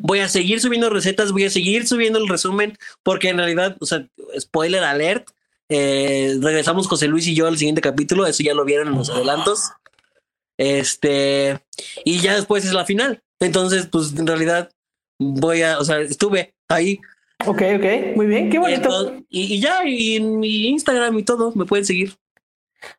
Voy a seguir subiendo recetas, voy a seguir subiendo el resumen, porque en realidad, o sea, spoiler alert, eh, regresamos José Luis y yo al siguiente capítulo, eso ya lo vieron en los adelantos. Este, y ya después es la final. Entonces, pues en realidad voy a, o sea, estuve ahí. Ok, ok, muy bien, qué bonito. Y, y ya, y en mi Instagram y todo, me pueden seguir.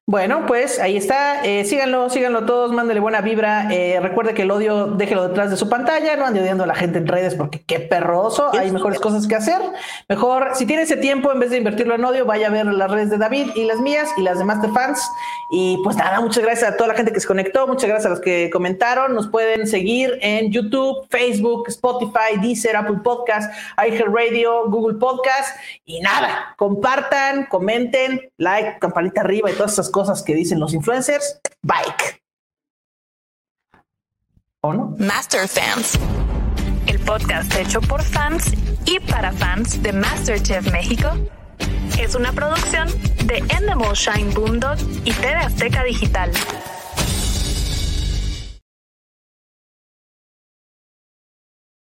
Bueno, pues ahí está. Eh, síganlo, síganlo todos, mándenle buena vibra. Eh, recuerde que el odio déjelo detrás de su pantalla, no ande odiando a la gente en redes porque qué perroso, hay mejores cosas que hacer. Mejor, si tiene ese tiempo, en vez de invertirlo en odio, vaya a ver las redes de David y las mías y las de Master Fans. Y pues nada, muchas gracias a toda la gente que se conectó, muchas gracias a los que comentaron. Nos pueden seguir en YouTube, Facebook, Spotify, Deezer, Apple Podcast, iHeartRadio, Google Podcast. Y nada, compartan, comenten, like, campanita arriba y todas esas cosas que dicen los influencers. Bye. ¿O no? Master Fans. El podcast hecho por fans y para fans de MasterChef México es una producción de Endemol Shine Boomdog y TV Azteca Digital.